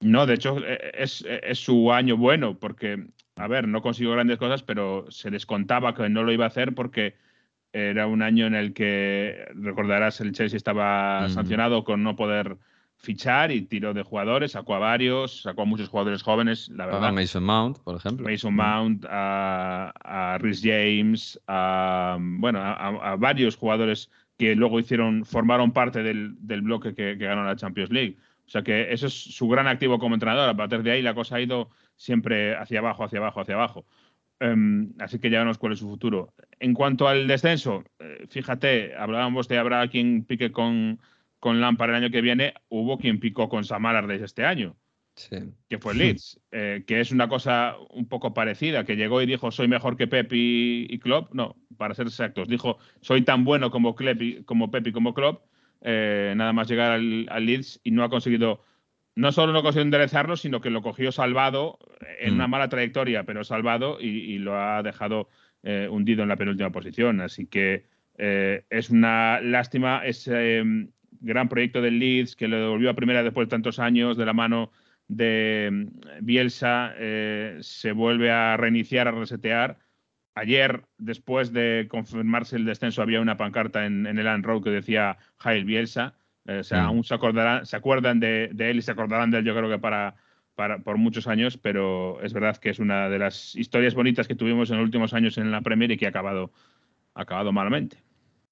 No, de hecho, eh, es, es su año bueno, porque, a ver, no consiguió grandes cosas, pero se descontaba que no lo iba a hacer porque era un año en el que, recordarás, el Chelsea estaba sancionado con no poder fichar y tiró de jugadores, sacó a varios, sacó a muchos jugadores jóvenes, la A verdad. Mason Mount, por ejemplo. Mason Mount, a, a Rhys James, a, bueno, a, a- a varios jugadores que luego hicieron, formaron parte del, del bloque que, que ganó la Champions League. O sea que eso es su gran activo como entrenador. A partir de ahí la cosa ha ido siempre hacia abajo, hacia abajo, hacia abajo. Em, así que ya veremos cuál es su futuro. En cuanto al descenso, eh, fíjate, hablábamos de habrá quien pique con, con Lampard el año que viene, hubo quien picó con Samar desde este año, Sí. que fue Leeds, eh, que es una cosa un poco parecida, que llegó y dijo soy mejor que Pep y, y Klopp, no, para ser exactos, dijo soy tan bueno como, Klopp y- como Pep y como Klopp, eh, nada más llegar al, al Leeds y no ha conseguido, no solo no consiguió enderezarlo, sino que lo cogió salvado en Mm. una mala trayectoria, pero salvado y, y lo ha dejado eh, hundido en la penúltima posición. Así que eh, es una lástima ese em, gran proyecto del Leeds que lo devolvió a primera después de tantos años de la mano de em, Bielsa, eh, se vuelve a reiniciar, a resetear. Ayer, después de confirmarse el descenso, había una pancarta en, en el Land Road que decía Jail Bielsa. Eh, o sea, Mm. aún se, acordarán, se acuerdan de, de él y se acordarán de él, yo creo que para, para, por muchos años, pero es verdad que es una de las historias bonitas que tuvimos en los últimos años en la Premier y que ha acabado, ha acabado malamente.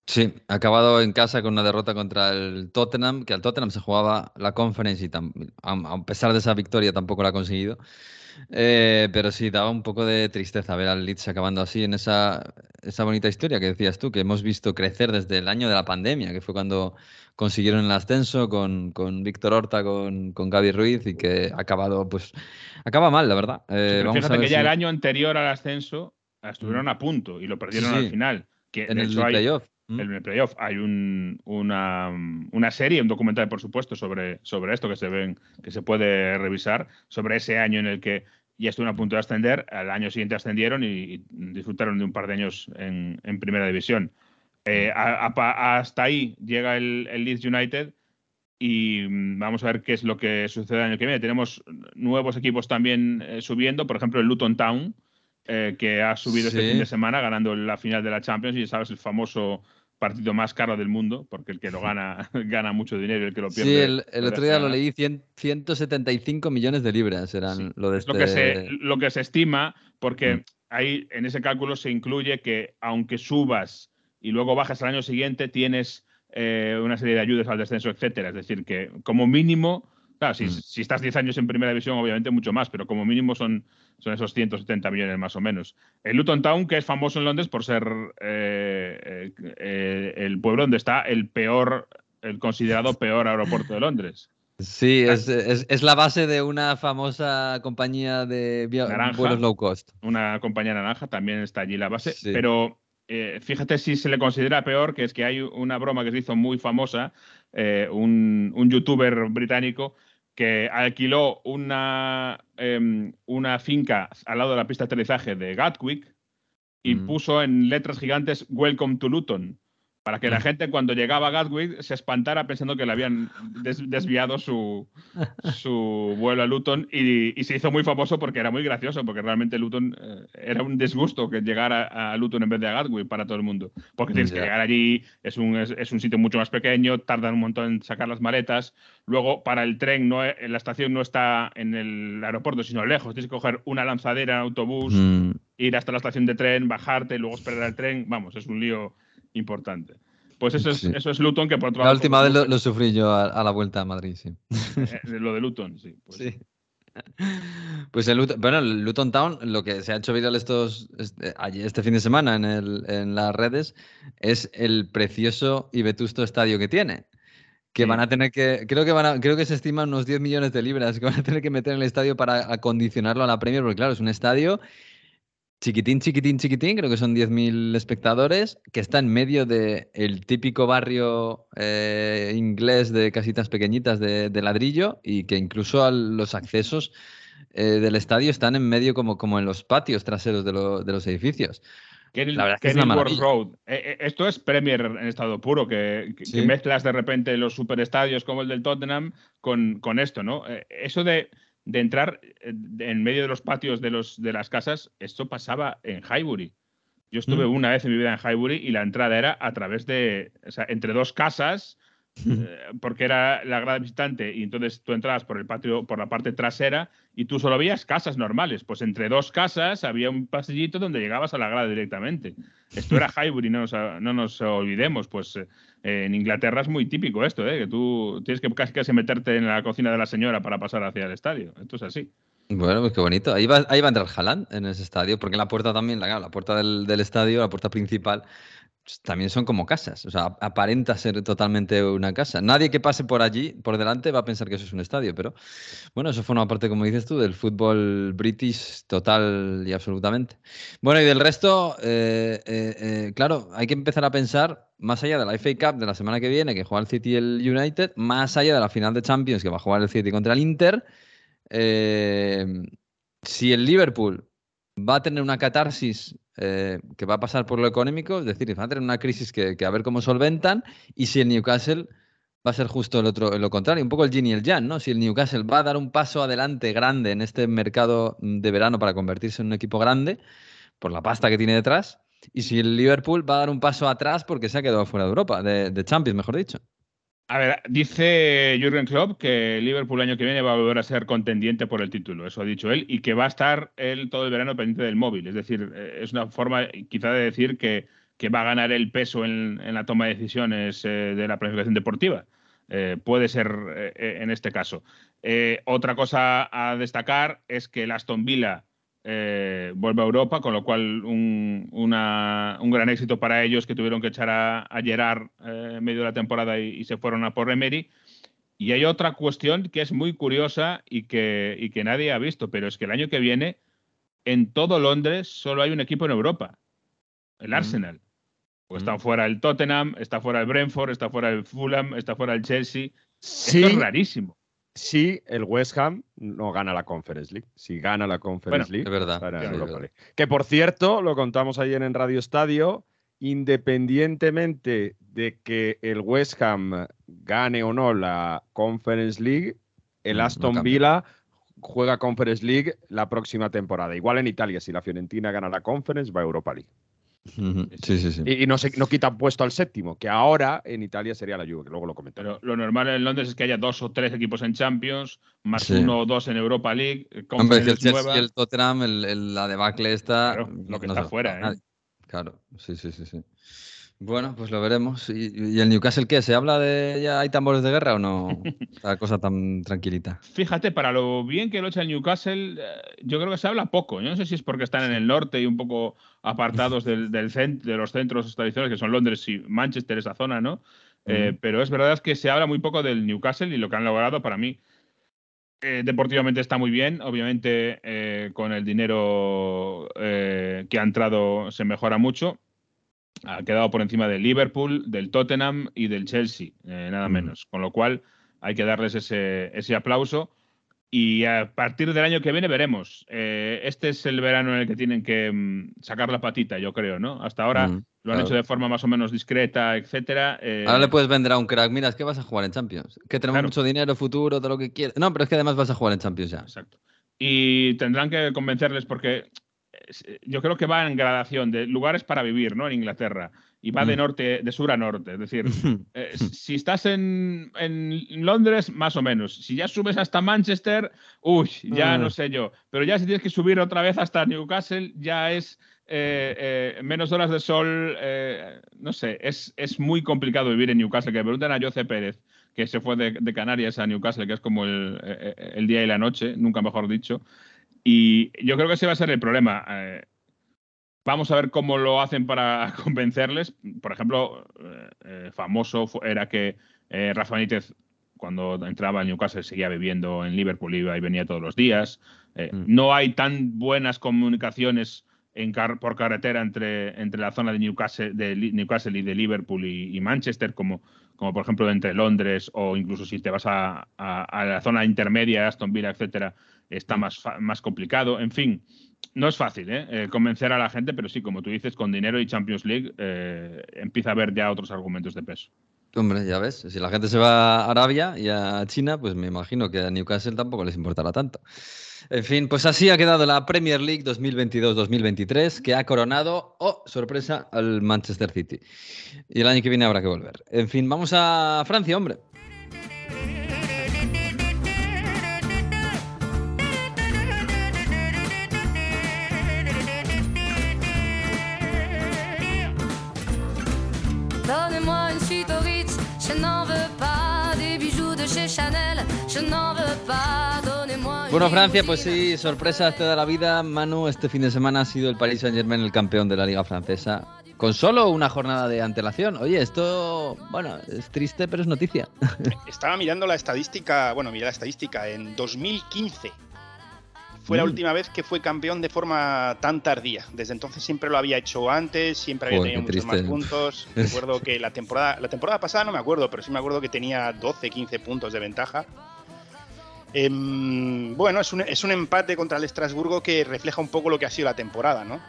Sí, ha acabado en casa con una derrota contra el Tottenham, que al Tottenham se jugaba la Conference y a, pesar de esa victoria tampoco la ha conseguido. Eh, pero sí, daba un poco de tristeza ver al Leeds acabando así en esa, esa bonita historia que decías tú, que hemos visto crecer desde el año de la pandemia, que fue cuando consiguieron el ascenso con, con Víctor Horta, con, con Gaby Ruiz y que ha acabado, pues, acaba mal, la verdad. Eh, a fíjate ver que ya el año anterior al ascenso estuvieron a punto y lo perdieron Sí, al final. Que en el hecho playoff. El playoff hay un- una, una serie, un documental, por supuesto, sobre, sobre esto que se ven, que se puede revisar, sobre ese año en el que ya estuvieron a punto de ascender, al año siguiente ascendieron y, y disfrutaron de un par de años en, en primera división. Eh, a- a- hasta ahí llega el, el Leeds United y mm, vamos a ver qué es lo que sucede el año que viene. Tenemos nuevos equipos también eh, subiendo, por ejemplo el Luton Town, eh, que ha subido este Sí. fin de semana ganando la final de la Champions y sabes el famoso partido más caro del mundo, porque el que lo gana gana mucho dinero y el que lo pierde. Sí, el, el lo otro día lo leí, cien- 175 millones de libras eran Sí, lo de es lo que, se, este- lo que se estima, porque Mm. ahí en ese cálculo se incluye que aunque subas y luego bajas al año siguiente, tienes eh, una serie de ayudas al descenso, etcétera. Es decir, que como mínimo, claro, si, Mm. si estás 10 años en primera división, obviamente mucho más, pero como mínimo son, son esos 170 millones más o menos. El Luton Town, que es famoso en Londres por ser eh, eh, el pueblo donde está el peor, el considerado peor aeropuerto de Londres. Sí, es, es- es la base de una famosa compañía de Naranja. vuelos low cost. una compañía naranja, también está allí la base, Sí. pero eh, fíjate si se le considera peor, que es que hay una broma que se hizo muy famosa, eh, un, un youtuber británico que alquiló una, em, una finca al lado de la pista de aterrizaje de Gatwick y Mm. puso en letras gigantes Welcome to Luton. Para que la gente cuando llegaba a Gatwick se espantara pensando que le habían des- desviado su, su vuelo a Luton y, y se hizo muy famoso porque era muy gracioso, porque realmente Luton eh, era un disgusto que llegara a Luton en vez de a Gatwick para todo el mundo. Porque tienes que llegar allí, es un, es, es un sitio mucho más pequeño, tardan un montón en sacar las maletas. Luego, para el tren, no, e- la estación no está en el aeropuerto, sino lejos. Tienes que coger una lanzadera autobús, Mm, ir hasta la estación de tren, bajarte, luego esperar al tren. Vamos, es un lío importante. Pues eso es, Sí. eso es Luton, que por otro La lado. última pues, vez lo, lo sufrí yo a, a la vuelta a Madrid, sí. eh, lo de Luton, sí. pues Sí. Pues el Luton, bueno, el Luton Town, lo que se ha hecho viral estos, este, este fin de semana en, el- en las redes, es el precioso y vetusto estadio que tiene. Que Sí. van a tener que, creo que van a, creo que se estima unos 10 millones de libras que van a tener que meter en el estadio para acondicionarlo a la Premier, porque claro, es un estadio chiquitín, chiquitín, chiquitín, creo que son 10.000 espectadores, que está en medio del típico barrio eh, inglés de casitas pequeñitas de, de ladrillo y que incluso los accesos eh, del estadio están en medio como, como en los patios traseros de, lo- de los edificios. Kenil- La verdad es que es maravilla. Road. Eh, esto es Premier en estado puro, que, que- mezclas de repente los superestadios como el del Tottenham con, con esto, ¿no? Eso de, de entrar eh, en medio de los patios de, los, de las casas, esto pasaba en Highbury. Yo estuve Mm. una vez en mi vida en Highbury y la entrada era a través de, o sea, entre dos casas, porque era la grada visitante y entonces tú entrabas por el patio, por la parte trasera y tú solo veías casas normales. Pues entre dos casas había un pasillito donde llegabas a la grada directamente. Esto era Highbury, no nos, no nos olvidemos. Pues eh, en Inglaterra es muy típico esto, ¿eh? que tú tienes que casi casi meterte en la cocina de la señora para pasar hacia el estadio. Esto es así. Bueno, pues qué bonito. Ahí va, ahí va a entrar Haaland en ese estadio, porque la puerta también, la, la puerta del, del estadio, la puerta principal, también son como casas. O sea, aparenta ser totalmente una casa. Nadie que pase por allí, por delante, va a pensar que eso es un estadio, pero bueno, eso forma parte, como dices tú, del fútbol british total y absolutamente. Bueno, y del resto, eh, eh, eh, claro, hay que empezar a pensar más allá de la FA Cup de la semana que viene, que juega el City y el United, más allá de la final de Champions, que va a jugar el City contra el Inter. si el Liverpool va a tener una catarsis eh, que va a pasar por lo económico, es decir, va a tener una crisis que, que a ver cómo solventan, y si el Newcastle va a ser justo el otro, lo contrario, un poco el yin y el yang, ¿no? Si el Newcastle va a dar un paso adelante grande en este mercado de verano para convertirse en un equipo grande, por la pasta que tiene detrás, y si el Liverpool va a dar un paso atrás porque se ha quedado fuera de Europa, de Champions, mejor dicho. A ver, dice Jürgen Klopp que Liverpool el año que viene va a volver a ser contendiente por el título, eso ha dicho él, y que va a estar él todo el verano pendiente del móvil. Es decir, eh, es una forma quizá de decir que, que va a ganar el peso en, la toma de decisiones eh, de la planificación deportiva. Eh, puede ser en este caso. Otra cosa a destacar es que el Aston Villa eh, vuelve a Europa, con lo cual un, una- un gran éxito para ellos que tuvieron que echar a, a Gerard eh, en medio de la temporada y, y se fueron a por Emery. Y hay otra cuestión que es muy curiosa y que, y que nadie ha visto, pero es que el año que viene en todo Londres solo hay un equipo en Europa, el Mm. Arsenal. Mm. está fuera el Tottenham, está fuera el Brentford, está fuera el Fulham, está fuera el Chelsea. Sí, Esto es rarísimo. Si el West Ham no gana la Conference League. Si gana la Conference Bueno, League, es verdad, es Europa verdad. League. Que por cierto, lo contamos ayer en Radio Estadio, independientemente de que el West Ham gane o no la Conference League, el Mm, no Aston. Villa juega Conference League la próxima temporada. Igual en Italia, si la Fiorentina gana la Conference, va a Europa League. Sí, sí, sí. Y, y no, se, no quitan puesto al séptimo, que ahora en Italia sería la Juve, que luego lo comentaré. Pero lo normal en Londres es que haya dos o tres equipos en Champions, más Sí. uno o dos en Europa League. eh, Hombre, es que el Chelsea nueva. y el Tottenham, el, el- la debacle está. Claro, lo que no está fuera, ¿eh? nadie. Claro, sí, sí, sí, sí. Bueno, pues lo veremos. ¿Y, y el Newcastle qué? ¿Se habla de ya hay tambores de guerra o no? La cosa tan tranquilita. Fíjate, para lo bien que lo echa el Newcastle, eh, yo creo que se habla poco. Yo no sé si es porque están en el norte y un poco apartados del, del cent- de los centros tradicionales, que son Londres y Manchester, esa zona, ¿no? Eh, pero es verdad que se habla muy poco del Newcastle y lo que han logrado para mí. eh, deportivamente está muy bien, obviamente eh, con el dinero eh, que ha entrado se mejora mucho. Ha quedado por encima del Liverpool, del Tottenham y del Chelsea, eh, nada Mm. menos. Con lo cual hay que darles ese, ese aplauso. Y a partir del año que viene veremos. Eh, este es el verano en el que tienen que mm, sacar la patita, yo creo, ¿no? Hasta ahora Mm, lo han claro. hecho de forma más o menos discreta, etcétera. Eh, Ahora le puedes vender a un crack. Mira, es que vas a jugar en Champions. Que tenemos Claro. mucho dinero, futuro, todo lo que quieras. No, pero es que además vas a jugar en Champions ya. Exacto. Y tendrán que convencerles porque yo creo que va en gradación de lugares para vivir, ¿no? En Inglaterra. Y va de Mm. norte, de sur a norte. Es decir, eh, si estás en, en Londres, más o menos. Si ya subes hasta Manchester, uy, ya no sé yo. Pero ya si tienes que subir otra vez hasta Newcastle, ya es eh, eh, menos horas de sol. eh, no sé, es, es muy complicado vivir en Newcastle. Que me preguntan a Jose Pérez, que se fue de, de Canarias a Newcastle, que es como el, eh, eh, el día y la noche, nunca mejor dicho. Y yo creo que ese va a ser el problema. Eh, Vamos a ver cómo lo hacen para convencerles. Por ejemplo, eh, eh, famoso era que eh, Rafa Benítez, cuando entraba en Newcastle, seguía viviendo en Liverpool, iba y venía todos los días. Mm. No hay tan buenas comunicaciones en car- por carretera entre, entre la zona de Newcastle, de Newcastle y de Liverpool y, y Manchester, como, como por ejemplo entre Londres o incluso si te vas a, a- a la zona intermedia, Aston Villa, etcétera, está más, más complicado. En fin, no es fácil ¿eh? Eh, convencer a la gente, pero sí, como tú dices, con dinero y Champions League eh, empieza a haber ya otros argumentos de peso. Hombre, ya ves, si la gente se va a Arabia y a China, pues me imagino que a Newcastle tampoco les importará tanto. En fin, pues así ha quedado la Premier League 2022-2023, que ha coronado, oh, sorpresa, al Manchester City. Y el año que viene habrá que volver. En fin, vamos a Francia, hombre. Donnez-moi une suite au Ritz, je n'en veux pas. Des bijoux de chez Chanel, je n'en veux pas. Donnez-moi Bueno, Francia, pues sí, sorpresa te da la vida. Manu, este fin de semana ha sido el Paris Saint-Germain el campeón de la Liga Francesa. Con solo una jornada de antelación. Oye, esto, bueno, es triste, pero es noticia. Estaba mirando la estadística, bueno, mira la estadística, en 2015 fue la Mm. última vez que fue campeón de forma tan tardía. Desde entonces siempre lo había hecho antes, siempre había tenido muchos más puntos. Recuerdo que la temporada, la temporada pasada no me acuerdo, pero sí me acuerdo que tenía 12, 15 puntos de ventaja. Em, bueno, es un, es un empate contra el Estrasburgo que refleja un poco lo que ha sido la temporada, ¿no?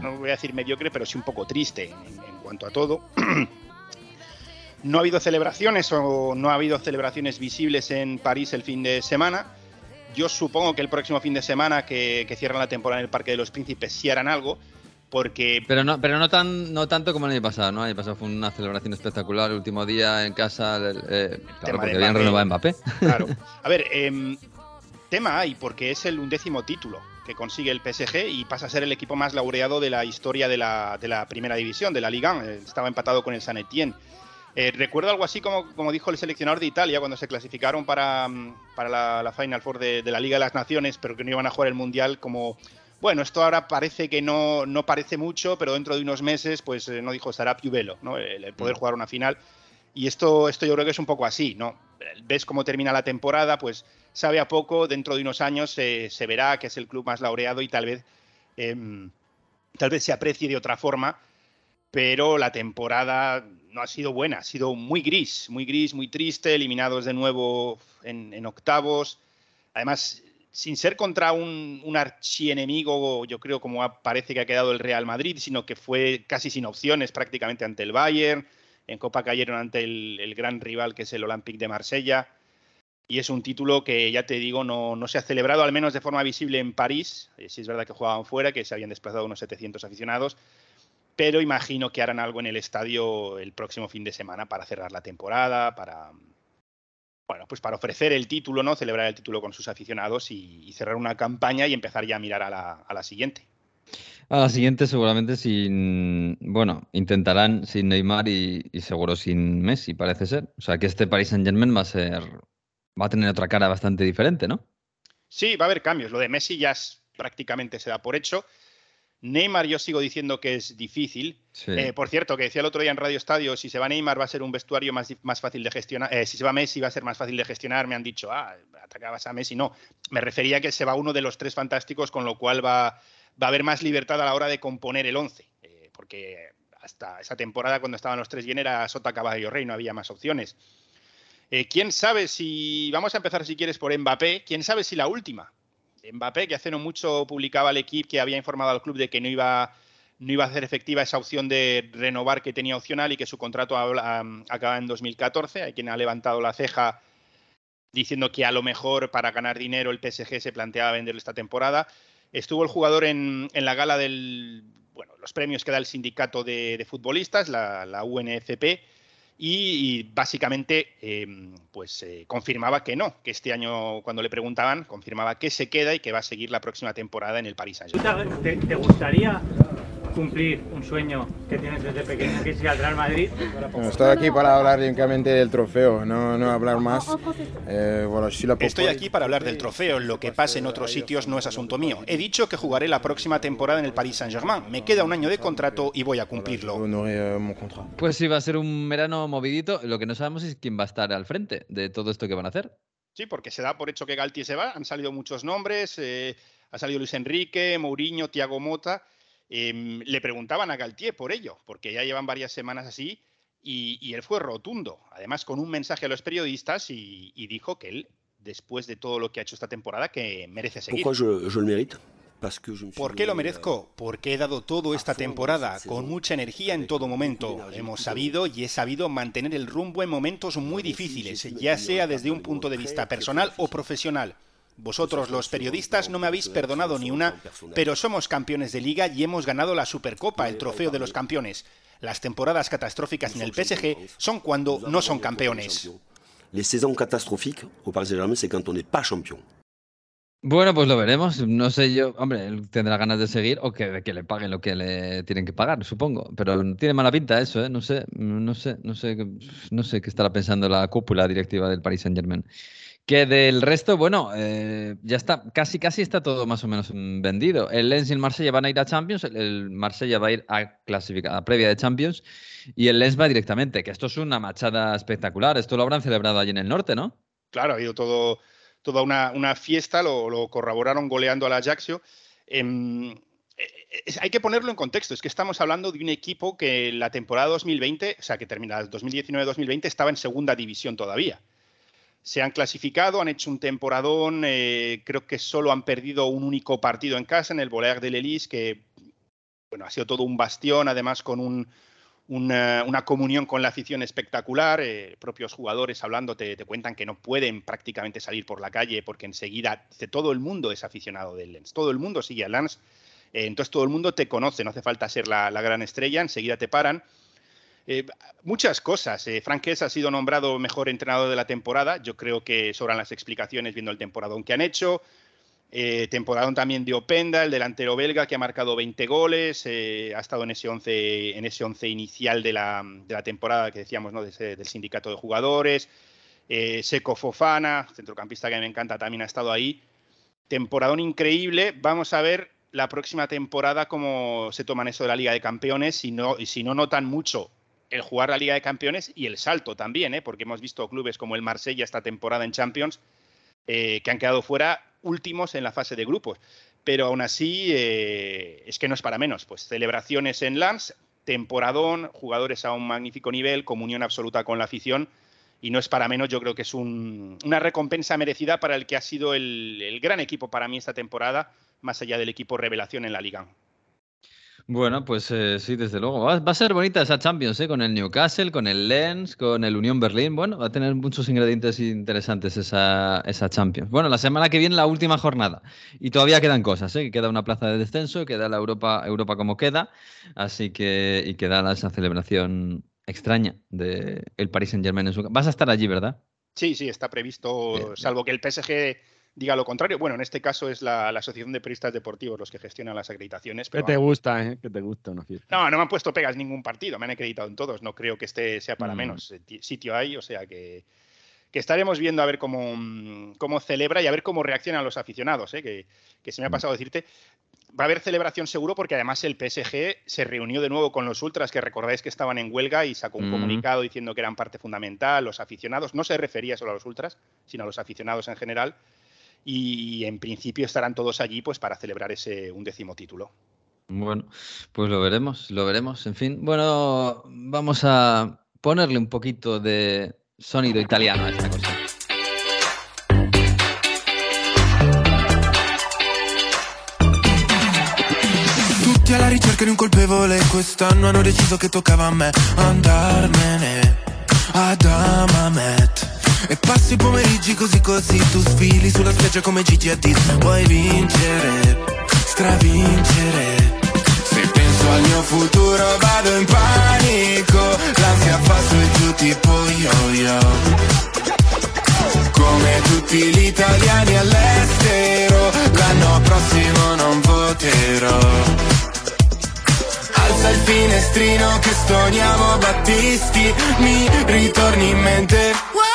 No voy a decir mediocre, pero sí un poco triste en, en cuanto a todo. no ha habido celebraciones o no ha habido celebraciones visibles en París el fin de semana. Yo supongo que el próximo fin de semana que, que cierran la temporada en el Parque de los Príncipes sí harán algo, porque Pero no, pero no tan, no tanto como el año pasado, ¿no? El año pasado fue una celebración espectacular, el último día en casa, el- eh, claro, porque habían renovado a Mbappé. Claro. A ver, em, tema hay, porque es el undécimo título que consigue el PSG y pasa a ser el equipo más laureado de la historia de la, de la primera división, de la Liga. 1. Estaba empatado con el San Etienne. Eh, recuerdo algo así como, como dijo el seleccionador de Italia cuando se clasificaron para, mm, para la, la Final Four de, de la Liga de las Naciones, pero que no iban a jugar el Mundial, como, bueno, esto ahora parece que no, no parece mucho, pero dentro de unos meses, pues eh, no dijo será più bello, ¿no? el, el poder jugar una final. Y esto, esto yo creo que es un poco así, ¿no? Ves cómo termina la temporada, pues sabe a poco, dentro de unos años eh, se verá que es el club más laureado y tal vez, em, tal vez se aprecie de otra forma, pero la temporada no ha sido buena, ha sido muy gris, muy gris, muy triste, eliminados de nuevo en, octavos. Además, sin ser contra un, archienemigo, yo creo como parece que ha quedado el Real Madrid, sino que fue casi sin opciones prácticamente ante el Bayern. En Copa cayeron ante el, el gran rival que es el Olympique de Marsella. Y es un título que, ya te digo, no, no se ha celebrado, al menos de forma visible en París. Eh, sí es verdad que jugaban fuera, que se habían desplazado unos 700 aficionados. Pero imagino que harán algo en el estadio el próximo fin de semana para cerrar la temporada, para, bueno, pues para ofrecer el título, ¿no? Celebrar el título con sus aficionados y, y cerrar una campaña y empezar ya a mirar a la, a la siguiente. A la siguiente seguramente sin, bueno, intentarán sin Neymar y, y seguro sin Messi, parece ser. O sea que este Paris Saint-Germain va a ser, va a tener otra cara bastante diferente, ¿no? Sí, va a haber cambios. Lo de Messi ya es- prácticamente se da por hecho. Neymar yo sigo diciendo que es difícil. Sí. Eh, por cierto, que decía el otro día en Radio Estadio, si se va Neymar va a ser un vestuario más, más fácil de gestionar. Eh, si se va Messi va a ser más fácil de gestionar. Me han dicho, ah, atacabas a Messi. No, me refería a que se va uno de los tres fantásticos, con lo cual va, va a haber más libertad a la hora de componer el once. Eh, porque hasta esa temporada, cuando estaban los tres bien, era Sota, Caballo, Rey, no había más opciones. Eh, ¿Quién sabe si, vamos a empezar si quieres por Mbappé, quién sabe si la última? Mbappé, que hace no mucho publicaba el equipo que había informado al club de que no iba, no iba a hacer efectiva esa opción de renovar que tenía opcional y que su contrato am, acaba en 2014. Hay quien ha levantado la ceja diciendo que a lo mejor para ganar dinero el PSG se planteaba venderlo esta temporada. Estuvo el jugador en, la gala del, bueno, los premios que da el sindicato de, futbolistas, la UNFP, y, básicamente eh, pues eh, confirmaba que no, que este año cuando le preguntaban, confirmaba que se queda y que va a seguir la próxima temporada en el Paris Saint-Germain. ¿Te, te gustaría cumplir un sueño que tienes desde pequeño, que es ir al Real Madrid? Bueno, estoy aquí para hablar únicamente del trofeo, no, no hablar más. Eh, bueno, si la Estoy aquí para hablar del trofeo. Lo que pase en otros sitios no es asunto mío. He dicho que jugaré la próxima temporada en el Paris Saint-Germain. Me queda un año de contrato y voy a cumplirlo. eh. Pues sí, va a ser un verano movidito. Lo que no sabemos es quién va a estar al frente de todo esto que van a hacer. Sí, porque se da por hecho que Galtier se va. Han salido muchos nombres. eh, ha salido Luis Enrique, Mourinho, Thiago Mota. Em, le preguntaban a Galtier por ello, porque ya llevan varias semanas así. Y, y él fue rotundo, además con un mensaje a los periodistas y, y dijo que él, después de todo lo que ha hecho esta temporada, que merece seguir. ¿Por qué lo merezco? Porque he dado todo esta temporada, con mucha energía en todo momento. Hemos sabido y he sabido mantener el rumbo en momentos muy difíciles, ya sea desde un punto de vista personal o profesional. Vosotros los periodistas no me habéis perdonado ni una, pero somos campeones de liga y hemos ganado la Supercopa, el trofeo de los campeones. Las temporadas catastróficas en el PSG son cuando no son campeones. Les saisons catastrophiques au Paris Saint-Germain, c'est quand on n'est pas champion. Bueno, pues lo veremos. No sé yo, hombre, él tendrá ganas de seguir o que, que le paguen lo que le tienen que pagar, supongo. Pero tiene mala pinta eso, ¿eh? No sé, no sé, no sé, qué- no sé qué estará pensando la cúpula directiva del Paris Saint-Germain. Que del resto, bueno, eh, ya está, casi casi está todo más o menos vendido. El Lens y el Marsella van a ir a Champions, el- el Marsella va a ir a clasificar, a previa de Champions, y el Lens va directamente, que esto es una machada espectacular. Esto lo habrán celebrado allí en el norte, ¿no? Claro, ha habido todo, toda una, fiesta, lo, corroboraron goleando al Ajaxio. Em, eh, es- hay que ponerlo en contexto, es que estamos hablando de un equipo que la temporada 2020, o sea, que termina 2019-2020, estaba en segunda división todavía. Se han clasificado, han hecho un temporadón, eh, creo que solo han perdido un único partido en casa, en el Bolear de Lelis, que bueno, ha sido todo un bastión, además con un, una, comunión con la afición espectacular. eh, propios jugadores hablando te, cuentan que no pueden prácticamente salir por la calle porque enseguida todo el mundo es aficionado del Lens, todo el mundo sigue al Lens, eh, entonces todo el mundo te conoce, no hace falta ser la, la gran estrella, enseguida te paran. Eh, muchas cosas. Eh, ha sido nombrado mejor entrenador de la temporada. Yo creo que sobran las explicaciones viendo el temporadón que han hecho. Eh, temporadón también de Openda, el delantero belga que ha marcado 20 goles, eh, ha estado en ese 11, en ese 11 inicial de la, de la temporada que decíamos, ¿no? del sindicato de jugadores. Seco Fofana, centrocampista que me encanta, también ha estado ahí. Temporadón increíble. Vamos a ver la próxima temporada cómo se toman eso de la Liga de Campeones si no, y si no notan mucho el jugar la Liga de Campeones y el salto también, ¿eh? porque hemos visto clubes como el Marsella esta temporada en Champions eh, que han quedado fuera últimos en la fase de grupos. Pero aún así, eh, es que no es para menos. Pues celebraciones en Lens, temporadón, jugadores a un magnífico nivel, comunión absoluta con la afición. Y no es para menos, yo creo que es un- una recompensa merecida para el que ha sido el, el gran equipo para mí esta temporada, más allá del equipo revelación en la liga. Bueno, pues eh, sí, desde luego. Va, va a ser bonita esa Champions, ¿eh? Con el Newcastle, con el Lens, con el Unión Berlín. Bueno, va a tener muchos ingredientes interesantes esa, esa Champions. Bueno, la semana que viene la última jornada. Y todavía quedan cosas, ¿eh? Que Queda una plaza de descenso, queda la Europa, Europa como queda. Así que, y queda la- esa celebración extraña del el Paris Saint-Germain en su... Vas a estar allí, ¿verdad? Sí, sí, está previsto, salvo que el PSG diga lo contrario. Bueno, en este caso es la, la Asociación de Periodistas Deportivos los que gestionan las acreditaciones. Que te vamos. gusta, ¿eh? Que te gusta una fiesta. No, no me han puesto pegas ningún partido, me han acreditado en todos. No creo que este sea para Mm. menos. Eh, ti- Sitio hay, o sea que, que estaremos viendo a ver cómo, mm, cómo celebra y a ver cómo reaccionan los aficionados. ¿eh? Que, que se me ha Mm. pasado decirte. Va a haber celebración seguro porque además el PSG se reunió de nuevo con los ultras, que recordáis que estaban en huelga y sacó un Mm. comunicado diciendo que eran parte fundamental, los aficionados. No se refería solo a los ultras, sino a los aficionados en general. Y en principio estarán todos allí pues para celebrar ese undécimo título. Bueno, pues lo veremos, lo veremos. En fin, bueno, vamos a ponerle un poquito de sonido italiano a esta cosa. Tutti alla ricerca di un colpevole Quest'anno hanno deciso che toccava a me Andarmene ad Amamet E passi i pomeriggi così così Tu sfili sulla spiaggia come Gigi Hadid Vuoi vincere, stravincere Se penso al mio futuro vado in panico L'ansia fa su e giù tipo yo-yo come tutti gli italiani all'estero, l'anno prossimo non voterò. Alza il finestrino che stoniamo Battisti, mi ritorni in mente.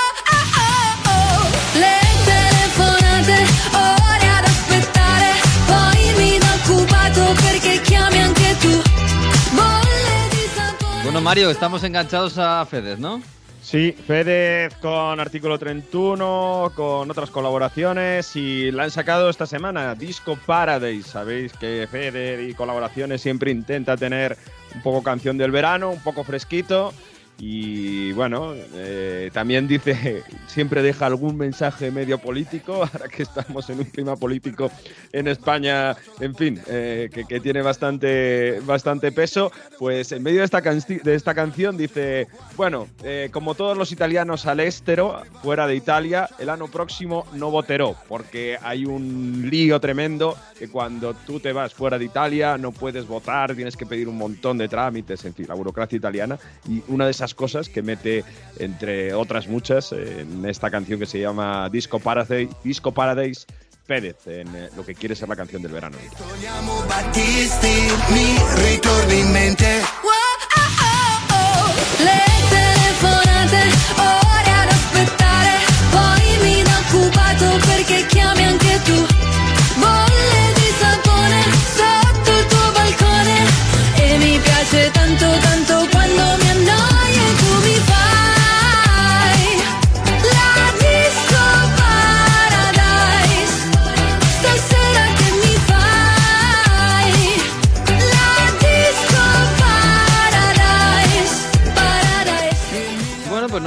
Bueno, Mario, estamos enganchados a Fedez, ¿no? Sí, Fedez con artículo 31, con otras colaboraciones y la han sacado esta semana, Disco Paradise. Sabéis que Fedez y colaboraciones siempre intenta tener un poco canción del verano, un poco fresquito. Y bueno, eh, también dice, siempre deja algún mensaje medio político, ahora que estamos en un clima político en España, en fin, eh, que, que tiene bastante, bastante peso. Pues en medio de esta, canci- de esta canción dice, bueno, eh, como todos los italianos al estero, fuera de Italia, el año próximo no voterò, porque hay un lío tremendo que cuando tú te vas fuera de Italia no puedes votar, tienes que pedir un montón de trámites, en fin, la burocracia italiana. Y una de esas cosas que mete, entre otras muchas, en esta canción que se llama Disco Paradise, Disco Paradise Pérez, en eh, lo que quiere ser la canción del verano.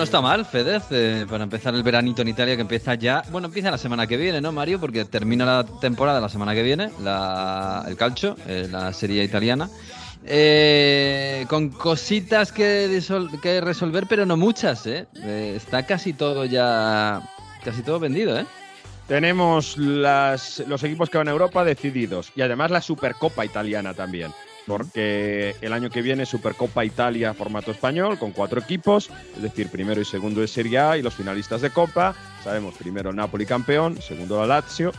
Está mal, Fedez, para empezar el veranito en Italia que empieza ya. Bueno, empieza la semana que viene, ¿no, Mario? Porque termina la temporada la semana que viene, la- el calcio, eh, la serie italiana. Eh, con cositas que, que resolver, pero no muchas, ¿eh? Eh, Está casi todo ya. Casi todo vendido, ¿eh? Tenemos las, los equipos que van a Europa decididos y además la Supercopa italiana también. Porque el año que viene Supercopa Italia formato español con cuatro equipos, es decir, primero y segundo de Serie A y los finalistas de Copa. Sabemos primero Napoli campeón, segundo la Lazio,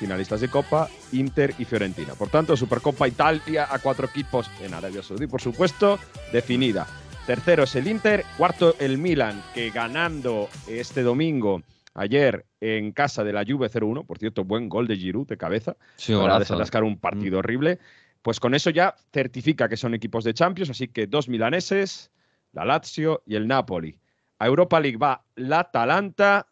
finalistas de Copa, Inter y Fiorentina. Por tanto, Supercopa Italia a cuatro equipos en Arabia Saudí, por supuesto, definida. Tercero es el Inter, cuarto el Milan, que ganando este domingo, ayer en casa de la Juve 0-1, por cierto, buen gol de Giroud de cabeza, Sí, para desatascar un partido horrible. Pues con eso ya certifica que son equipos de Champions, así que dos milaneses, la Lazio y el Napoli. A Europa League va la Atalanta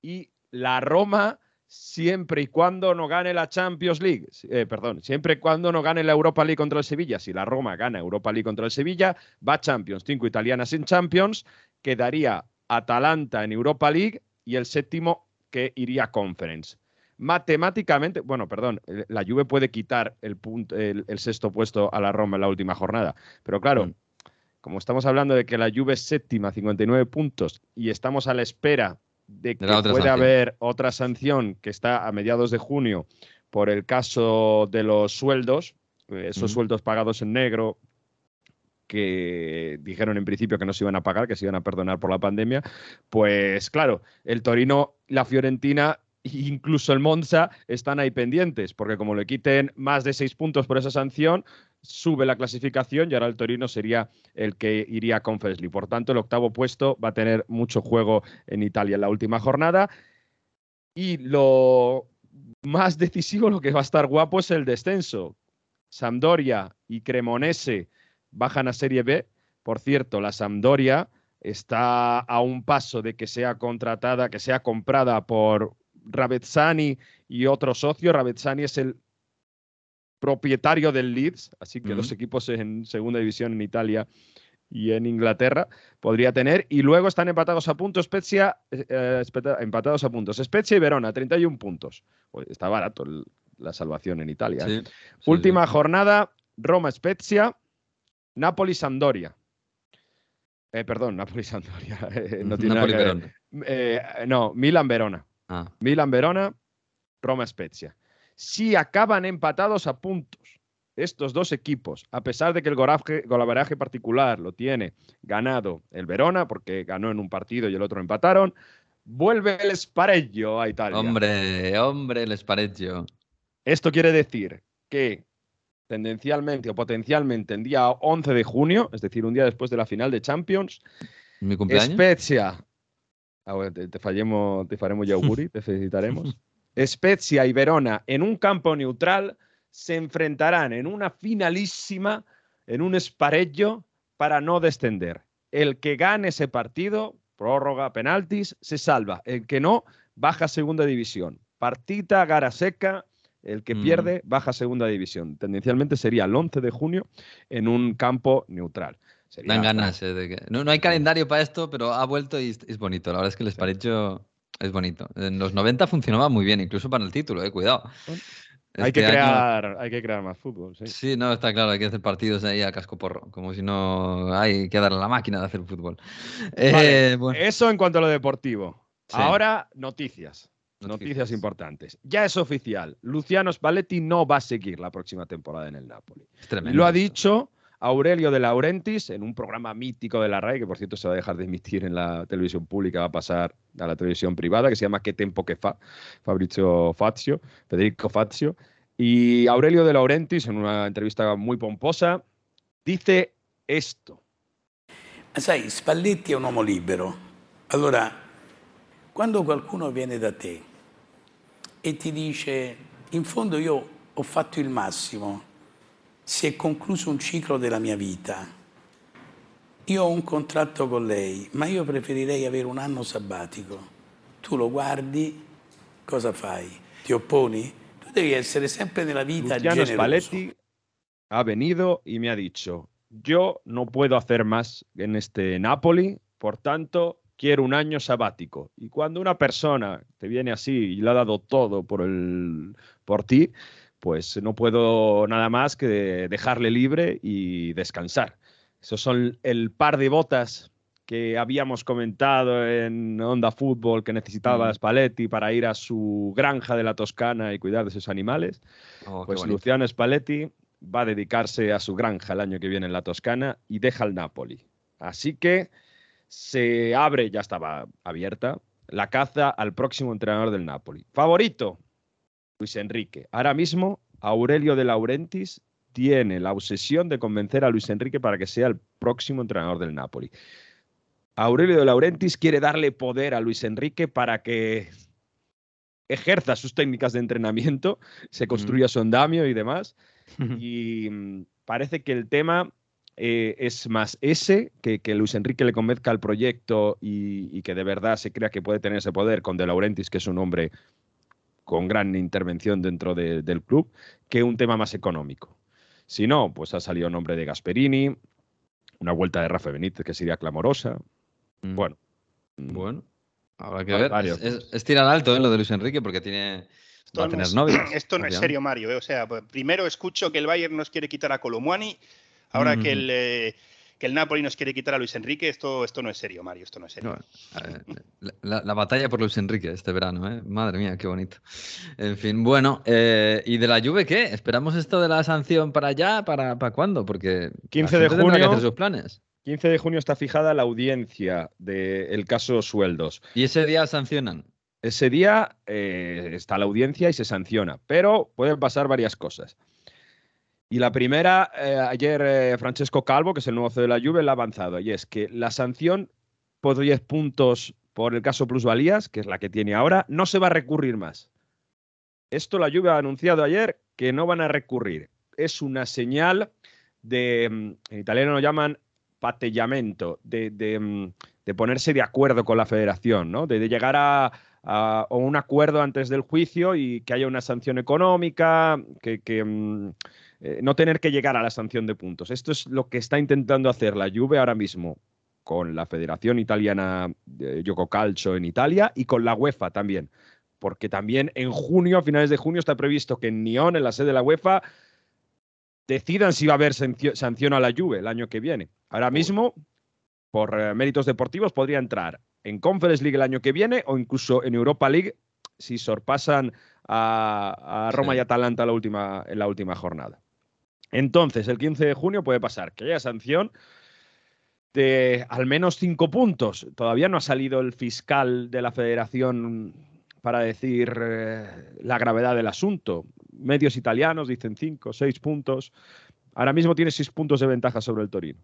y la Roma siempre y cuando no gane la Champions League. Eh, perdón, siempre y cuando no gane la Europa League contra el Sevilla. Si la Roma gana Europa League contra el Sevilla, va Champions. Cinco italianas en Champions, quedaría Atalanta en Europa League y el séptimo que iría a Conference. Matemáticamente, bueno, perdón, la Juve puede quitar el, punto, el, el sexto puesto a la Roma en la última jornada, pero claro, como estamos hablando de que la Juve es séptima, 59 puntos, y estamos a la espera de que pueda sanción. haber otra sanción que está a mediados de junio por el caso de los sueldos, eh, esos Ujú. sueldos pagados en negro que dijeron en principio que no se iban a pagar, que se iban a perdonar por la pandemia, pues claro, el Torino, la Fiorentina incluso el Monza están ahí pendientes, porque como le quiten más de seis puntos por esa sanción, sube la clasificación y ahora el Torino sería el que iría a Conference League. Por tanto, el octavo puesto va a tener mucho juego en Italia en la última jornada. Y lo más decisivo, lo que va a estar guapo es el descenso. Sampdoria y Cremonese bajan a Serie B. Por cierto, la Sampdoria está a un paso de que sea contratada, que sea comprada por Ravezzani y otro socio. Ravezzani es el propietario del Leeds, así que dos equipos en segunda división en Italia y en Inglaterra podría tener. Y luego están empatados a puntos Spezia, eh, eh, empatados a puntos Spezia y Verona, 31 puntos. Está barato el- la salvación en Italia. ¿eh? Sí, sí, Última jornada, Roma Spezia, Napoli Sampdoria. Eh, perdón, Napoli Sampdoria. eh, no tiene Napoli. Verona. No, Milan Verona. Ah. Milan Verona, Roma Spezia. Si acaban empatados a puntos estos dos equipos, a pesar de que el golaveraje particular lo tiene ganado el Verona, porque ganó en un partido y el otro empataron, vuelve el Sparello a Italia. Hombre, hombre, el Spareggio. Esto quiere decir que tendencialmente o potencialmente el día 11 de junio, es decir, un día después de la final de Champions, ¿Mi cumpleaños? Spezia. Ah, bueno, te, te fallemos, te faremos ya auguri, te felicitaremos. Spezia y Verona en un campo neutral se enfrentarán en una finalísima, en un spareggio, para no descender. El que gane ese partido, prórroga, penaltis, se salva. El que no, baja a segunda división. Partita, gara seca. El que Mm. pierde, baja a segunda división. Tendencialmente sería el 11 de junio en un campo neutral. Sería- Dan ganas. eh, de que- No, no hay calendario para esto, pero ha vuelto y es, bonito. La verdad es que el Spareggio es bonito. En los 90 funcionaba muy bien, incluso para el título, eh, cuidado. Hay Este que, año- crear, hay que crear más fútbol. Sí. Sí, no, está claro, hay que hacer partidos ahí a casco porro, como si no hay que darle a la máquina de hacer fútbol. Vale, Eh, bueno, Eso en cuanto a lo deportivo. Sí. Ahora, noticias. Noticias. Noticias importantes. Ya es oficial. Luciano Spalletti no va a seguir la próxima temporada en el Napoli. es tremendo Lo ha dicho Aurelio de Laurentiis en un programa mítico de la RAI, que por cierto se va a dejar de emitir en la televisión pública, va a pasar a la televisión privada, que se llama ¿Qué tempo que fa? Fabrizio Fazio, Federico Fazio. Y Aurelio de Laurentiis, en una entrevista muy pomposa, dice esto. Sai, Spalletti è un uomo libero. Allora, quando qualcuno viene da te e ti dice, in fondo io ho fatto il massimo, si è concluso un ciclo della mia vita, io ho un contratto con lei, ma io preferirei avere un anno sabbatico. Tu lo guardi, cosa fai? Ti opponi? Tu devi essere sempre nella vita Luciano generoso. Spalletti ha venido y me ha dicho, yo no puedo hacer más en este Napoli, por tanto, quiero un año sabático. Y cuando una persona te viene así y le ha dado todo por, el, por ti, pues no puedo nada más que dejarle libre y descansar. Esos son el par de botas que habíamos comentado en Onda Fútbol que necesitaba Mm. Spalletti para ir a su granja de la Toscana y cuidar de sus animales. Oh, pues. Luciano Spalletti va a dedicarse a su granja el año que viene en la Toscana y deja el Napoli. Así que se abre, ya estaba abierta, la caza al próximo entrenador del Napoli. Favorito, Luis Enrique. Ahora mismo, Aurelio de Laurentiis tiene la obsesión de convencer a Luis Enrique para que sea el próximo entrenador del Napoli. Aurelio de Laurentiis quiere darle poder a Luis Enrique para que ejerza sus técnicas de entrenamiento, se construya su andamio y demás. y mm, parece que el tema eh, es más ese, que, que Luis Enrique le convenzca al proyecto y, y que de verdad se crea que puede tener ese poder con De Laurentiis, que es un hombre con gran intervención dentro de- del club, que un tema más económico. Si no, pues ha salido el nombre de Gasperini, una vuelta de Rafa Benítez que sería clamorosa. Bueno. Mm. Bueno, habrá que ver. varios. Es, es- es tirar alto ¿eh? lo de Luis Enrique porque tiene, va a no tener es- novias. Esto no es serio, Mario. ¿eh? O sea, primero escucho que el Bayern nos quiere quitar a Colomwani, ahora que, Ujú. el, eh, que el Napoli nos quiere quitar a Luis Enrique. Esto, esto no es serio, Mario. Esto no es serio. Eh, La, la- la batalla por Luis Enrique este verano, ¿eh? Madre mía, qué bonito. En fin, bueno, eh, ¿y de la Juve qué? ¿Esperamos esto de la sanción para allá? ¿Para, para cuándo? Porque la 15 de que junio. hacer sus planes. 15 de junio está fijada la audiencia del caso sueldos. ¿Y ese día sancionan? Ese día eh, está la audiencia y se sanciona, pero pueden pasar varias cosas. Y la primera, eh, ayer eh, Francesco Calvo, que es el nuevo CEO de la Juve, la ha avanzado, y es que la sanción por 10 puntos por el caso plusvalías, que es la que tiene ahora, no se va a recurrir más. Esto la Juve ha anunciado ayer que no van a recurrir. Es una señal de, mm, en italiano lo llaman patellamento, de, mm, de ponerse de acuerdo con la federación, ¿no? de, llegar a, a- un acuerdo antes del juicio y que haya una sanción económica, que, que, mm, eh, no tener que llegar a la sanción de puntos. Esto es lo que está intentando hacer la Juve ahora mismo con la Federación Italiana de Gioco Calcio en Italia y con la UEFA también. Porque también en junio, a finales de junio, está previsto que en Nyon, en la sede de la UEFA, decidan si va a haber sanción a la Juve el año que viene. Ahora mismo, por eh, méritos deportivos, podría entrar en Conference League el año que viene o incluso en Europa League si sorpasan a, a Roma y Atalanta la última, en la última jornada. Entonces, el 15 de junio puede pasar que haya sanción de al menos cinco puntos. Todavía no ha salido el fiscal de la federación para decir eh, la gravedad del asunto. Medios italianos dicen cinco, seis puntos. Ahora mismo tiene seis puntos de ventaja sobre el Torino.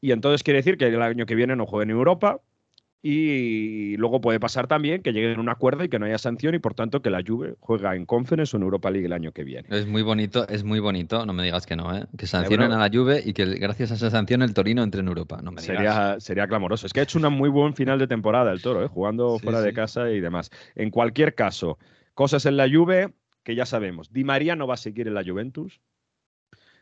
Y entonces quiere decir que el año que viene no juegue en Europa. Y luego puede pasar también que lleguen a un acuerdo y que no haya sanción y por tanto que la Juve juega en Conference o en Europa League el año que viene. Es muy bonito, es muy bonito, no me digas que no, ¿eh? Que sancionen a la Juve y que gracias a esa sanción el Torino entre en Europa. No me digas. Sería, sería clamoroso. Es que ha hecho un muy buen final de temporada el Toro, ¿eh? jugando Sí, fuera de casa y demás. En cualquier caso, cosas en la Juve que ya sabemos. Di María no va a seguir en la Juventus.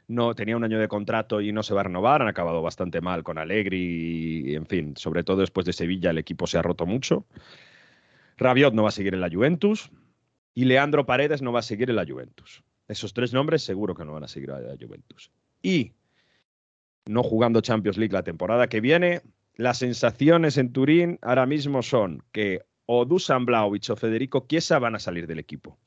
No, tenía un año de contrato y no se va a renovar. Han acabado bastante mal con Allegri en fin, sobre todo después de Sevilla el equipo se ha roto mucho. Rabiot no va a seguir en la Juventus y Leandro Paredes no va a seguir en la Juventus. Esos tres nombres seguro que no van a seguir en la Juventus. Y no jugando Champions League la temporada que viene, las sensaciones en Turín ahora mismo son que o Dusan o Federico Chiesa van a salir del equipo.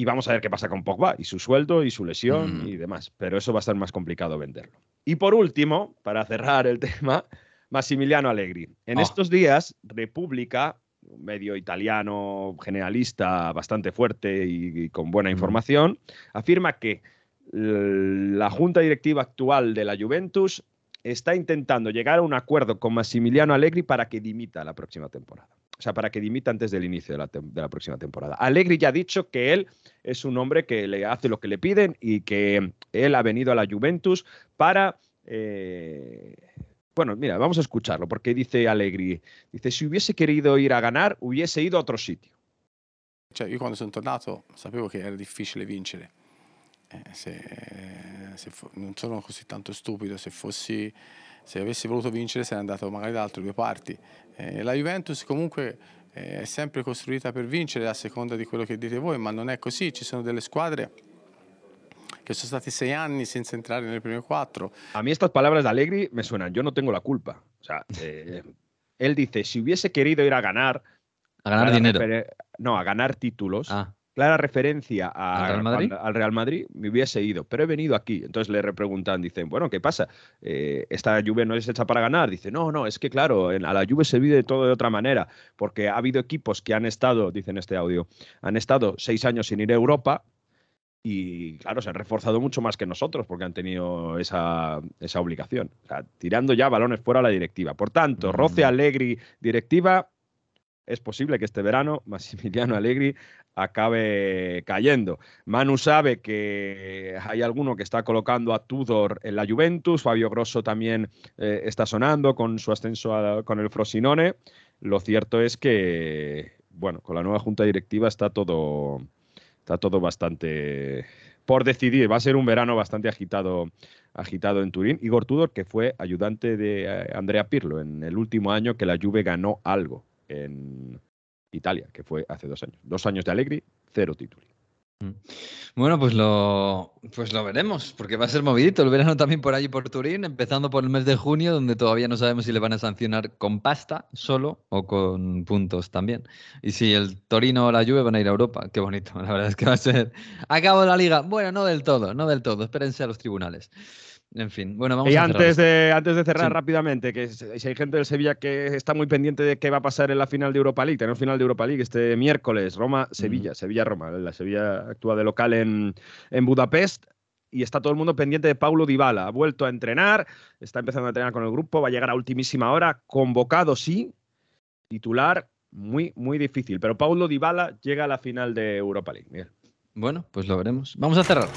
Y vamos a ver qué pasa con Pogba y su sueldo y su lesión Mm. y demás. Pero eso va a estar más complicado venderlo. Y por último, para cerrar el tema, Massimiliano Allegri. En Oh. estos días, República, un medio italiano generalista bastante fuerte y, y con buena información, afirma que la junta directiva actual de la Juventus está intentando llegar a un acuerdo con Massimiliano Allegri para que dimita la próxima temporada. O sea, para que dimita antes del inicio de la, de la próxima temporada. Allegri ya ha dicho que él es un hombre que le hace lo que le piden y que él ha venido a la Juventus para... eh, bueno, mira, vamos a escucharlo, porque dice Allegri, dice, si hubiese querido ir a ganar, hubiese ido a otro sitio. Cioè, io quando sono tornato sapevo che era difficile vincere. Eh, se, se fo- non sono così tanto stupido, se fossi se avessi voluto vincere sarei andato magari da altre due parti. Eh, la Juventus comunque eh, è sempre costruita per vincere a seconda di quello che dite voi, ma non è così, ci sono delle squadre che sono stati sei anni senza entrare nelle prime quattro. A mí estas palabras de Allegri me suenan, yo no tengo la culpa. O sea, eh, él dice, si hubiese querido ir a ganar... A ganar dinero. No, a ganar títulos. Ah. Clara referencia a- ¿Al Real Madrid? cuando- al Real Madrid, me hubiese ido, pero he venido aquí. Entonces le repreguntan, dicen, bueno, ¿qué pasa? Eh, ¿Esta Juve no es hecha para ganar? Dice, no, no, es que claro, en- a la Juve se vive todo de otra manera, porque ha habido equipos que han estado, dicen este audio, han estado seis años sin ir a Europa, y claro, se han reforzado mucho más que nosotros porque han tenido esa, esa obligación. O sea, tirando ya balones fuera a la directiva. Por tanto, roce Allegri directiva, es posible que este verano Massimiliano Allegri acabe cayendo. Manu sabe que hay alguno que está colocando a Tudor en la Juventus, Fabio Grosso también eh, está sonando con su ascenso a- con el Frosinone. Lo cierto es que, bueno, con la nueva junta directiva está todo, está todo bastante por decidir. Va a ser un verano bastante agitado, agitado en Turín. Igor Tudor, que fue ayudante de eh, Andrea Pirlo en el último año que la Juve ganó algo en Italia, que fue hace dos años. Dos años de Allegri, cero títulos. Bueno, pues lo, pues lo veremos, porque va a ser movidito el verano también por allí por Turín, empezando por el mes de junio, donde todavía no sabemos si le van a sancionar con pasta solo o con puntos también. Y si el Torino o la Juve van a ir a Europa, qué bonito, la verdad es que va a ser. Acabo la liga. Bueno, no del todo, no del todo, espérense a los tribunales. En fin, bueno, vamos y a antes de, antes de cerrar Sí. rápidamente, que si hay gente del Sevilla que está muy pendiente de qué va a pasar en la final de Europa League, tenemos final de Europa League este miércoles, Roma-Sevilla, Sevilla-Roma. La Sevilla actúa de local en, en Budapest y está todo el mundo pendiente de Paulo Dybala. Ha vuelto a entrenar, está empezando a entrenar con el grupo, va a llegar a ultimísima hora, convocado sí, titular muy, muy difícil. Pero Paulo Dybala llega a la final de Europa League. Miguel. Bueno, pues lo veremos. Vamos a cerrar.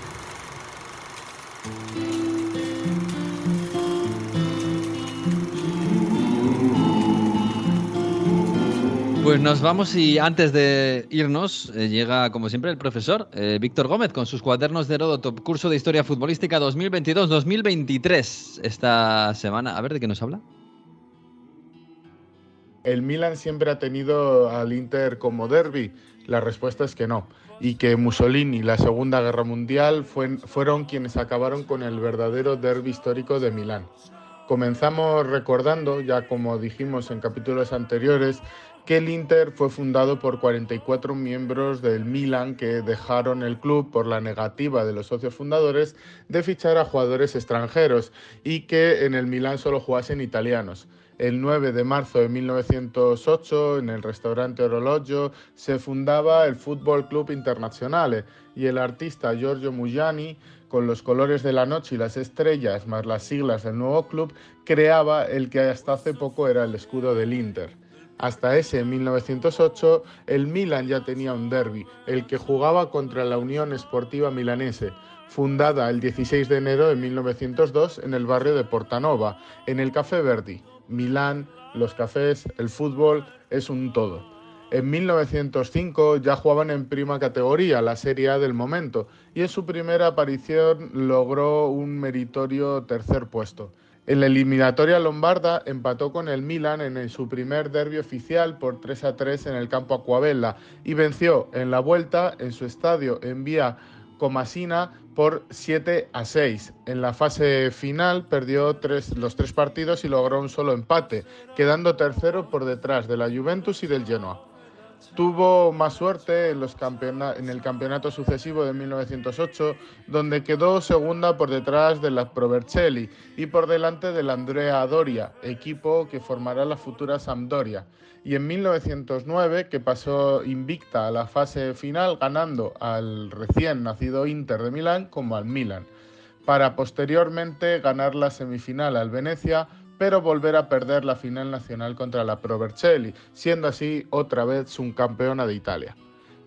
Pues nos vamos y antes de irnos eh, llega, como siempre, el profesor eh, Víctor Gómez con sus cuadernos de Heródoto, curso de Historia Futbolística 2022-2023 esta semana. A ver, ¿de qué nos habla? ¿El Milan siempre ha tenido al Inter como derby? La respuesta es que no. Y que Mussolini y la Segunda Guerra Mundial fue- fueron quienes acabaron con el verdadero derby histórico de Milán. Comenzamos recordando, ya como dijimos en capítulos anteriores, que el Inter fue fundado por 44 miembros del Milan que dejaron el club por la negativa de los socios fundadores de fichar a jugadores extranjeros y que en el Milan solo jugasen italianos. El 9 de marzo de 1908, en el restaurante Orologio, se fundaba el Fútbol Club Internazionale y el artista Giorgio Mugiani, con los colores de la noche y las estrellas, más las siglas del nuevo club, creaba el que hasta hace poco era el escudo del Inter. Hasta ese 1908, el Milan ya tenía un derby, el que jugaba contra la Unión Esportiva Milanese, fundada el 16 de enero de 1902 en el barrio de Portanova, en el Café Verdi. Milán, los cafés, el fútbol, es un todo. En 1905 ya jugaban en prima categoría, la Serie A del momento, y en su primera aparición logró un meritorio tercer puesto. En la eliminatoria lombarda empató con el Milan en su primer derbi oficial por 3 a 3 en el campo Aquabella y venció en la vuelta en su estadio en vía Comasina por 7 a 6. En la fase final perdió los tres partidos y logró un solo empate, quedando tercero por detrás de la Juventus y del Genoa. Tuvo más suerte en, los en el campeonato sucesivo de 1908, donde quedó segunda por detrás de la Provercelli y por delante del Andrea Doria, equipo que formará la futura Sampdoria. Y en 1909, que pasó invicta a la fase final, ganando al recién nacido Inter de Milán como al Milan. para posteriormente ganar la semifinal al Venecia, pero volver a perder la final nacional contra la Pro Vercelli, siendo así otra vez subcampeona de Italia.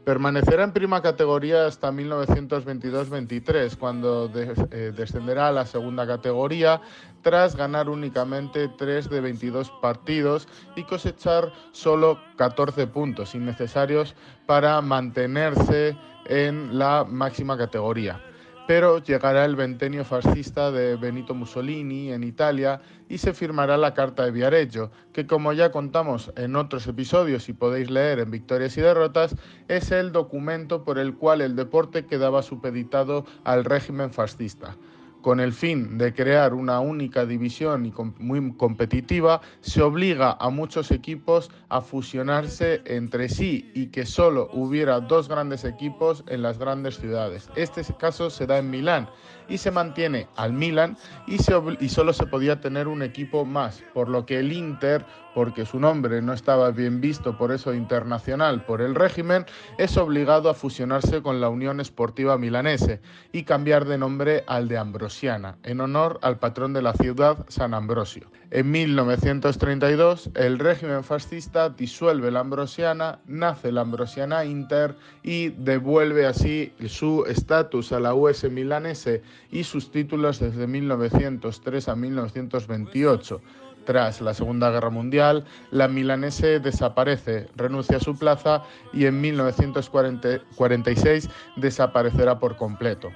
Permanecerá en prima categoría hasta 1922-23, cuando de- eh, descenderá a la segunda categoría tras ganar únicamente 3 de 22 partidos y cosechar solo 14 puntos innecesarios para mantenerse en la máxima categoría. Pero llegará el ventenio fascista de Benito Mussolini en Italia y se firmará la Carta de Viareggio, que como ya contamos en otros episodios y podéis leer en Victorias y Derrotas, es el documento por el cual el deporte quedaba supeditado al régimen fascista. Con el fin de crear una única división y muy competitiva, se obliga a muchos equipos a fusionarse entre sí y que solo hubiera dos grandes equipos en las grandes ciudades. Este caso se da en Milán y se mantiene al Milan y, se solo se podía tener un equipo más, por lo que el Inter, porque su nombre no estaba bien visto por eso internacional por el régimen, es obligado a fusionarse con la Unión Esportiva Milanese y cambiar de nombre al de En honor al patrón de la ciudad, San Ambrosio. En 1932, el régimen fascista disuelve la Ambrosiana, nace la Ambrosiana Inter y devuelve así su estatus a la US milanese y sus títulos desde 1903 a 1928. Tras la Segunda Guerra Mundial, la milanese desaparece, renuncia a su plaza y en 1946 desaparecerá por completo.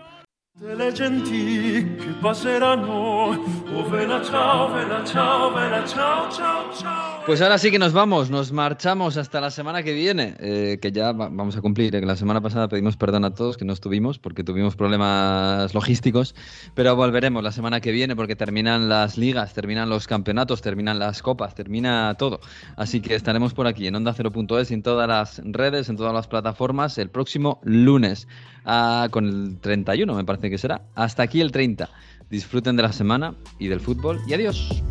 Le genti che passeranno, oh vela ciao, vela ciao, vela ciao, ciao, ciao. Pues ahora sí que nos vamos, nos marchamos hasta la semana que viene, eh, que ya va- vamos a cumplir. eh, que la semana pasada pedimos perdón a todos que no estuvimos porque tuvimos problemas logísticos, pero volveremos la semana que viene porque terminan las ligas, terminan los campeonatos, terminan las copas, termina todo. Así que estaremos por aquí en Onda 0.es y en todas las redes, en todas las plataformas el próximo lunes ah, con el 31, me parece que será. Hasta aquí el 30. Disfruten de la semana y del fútbol y adiós.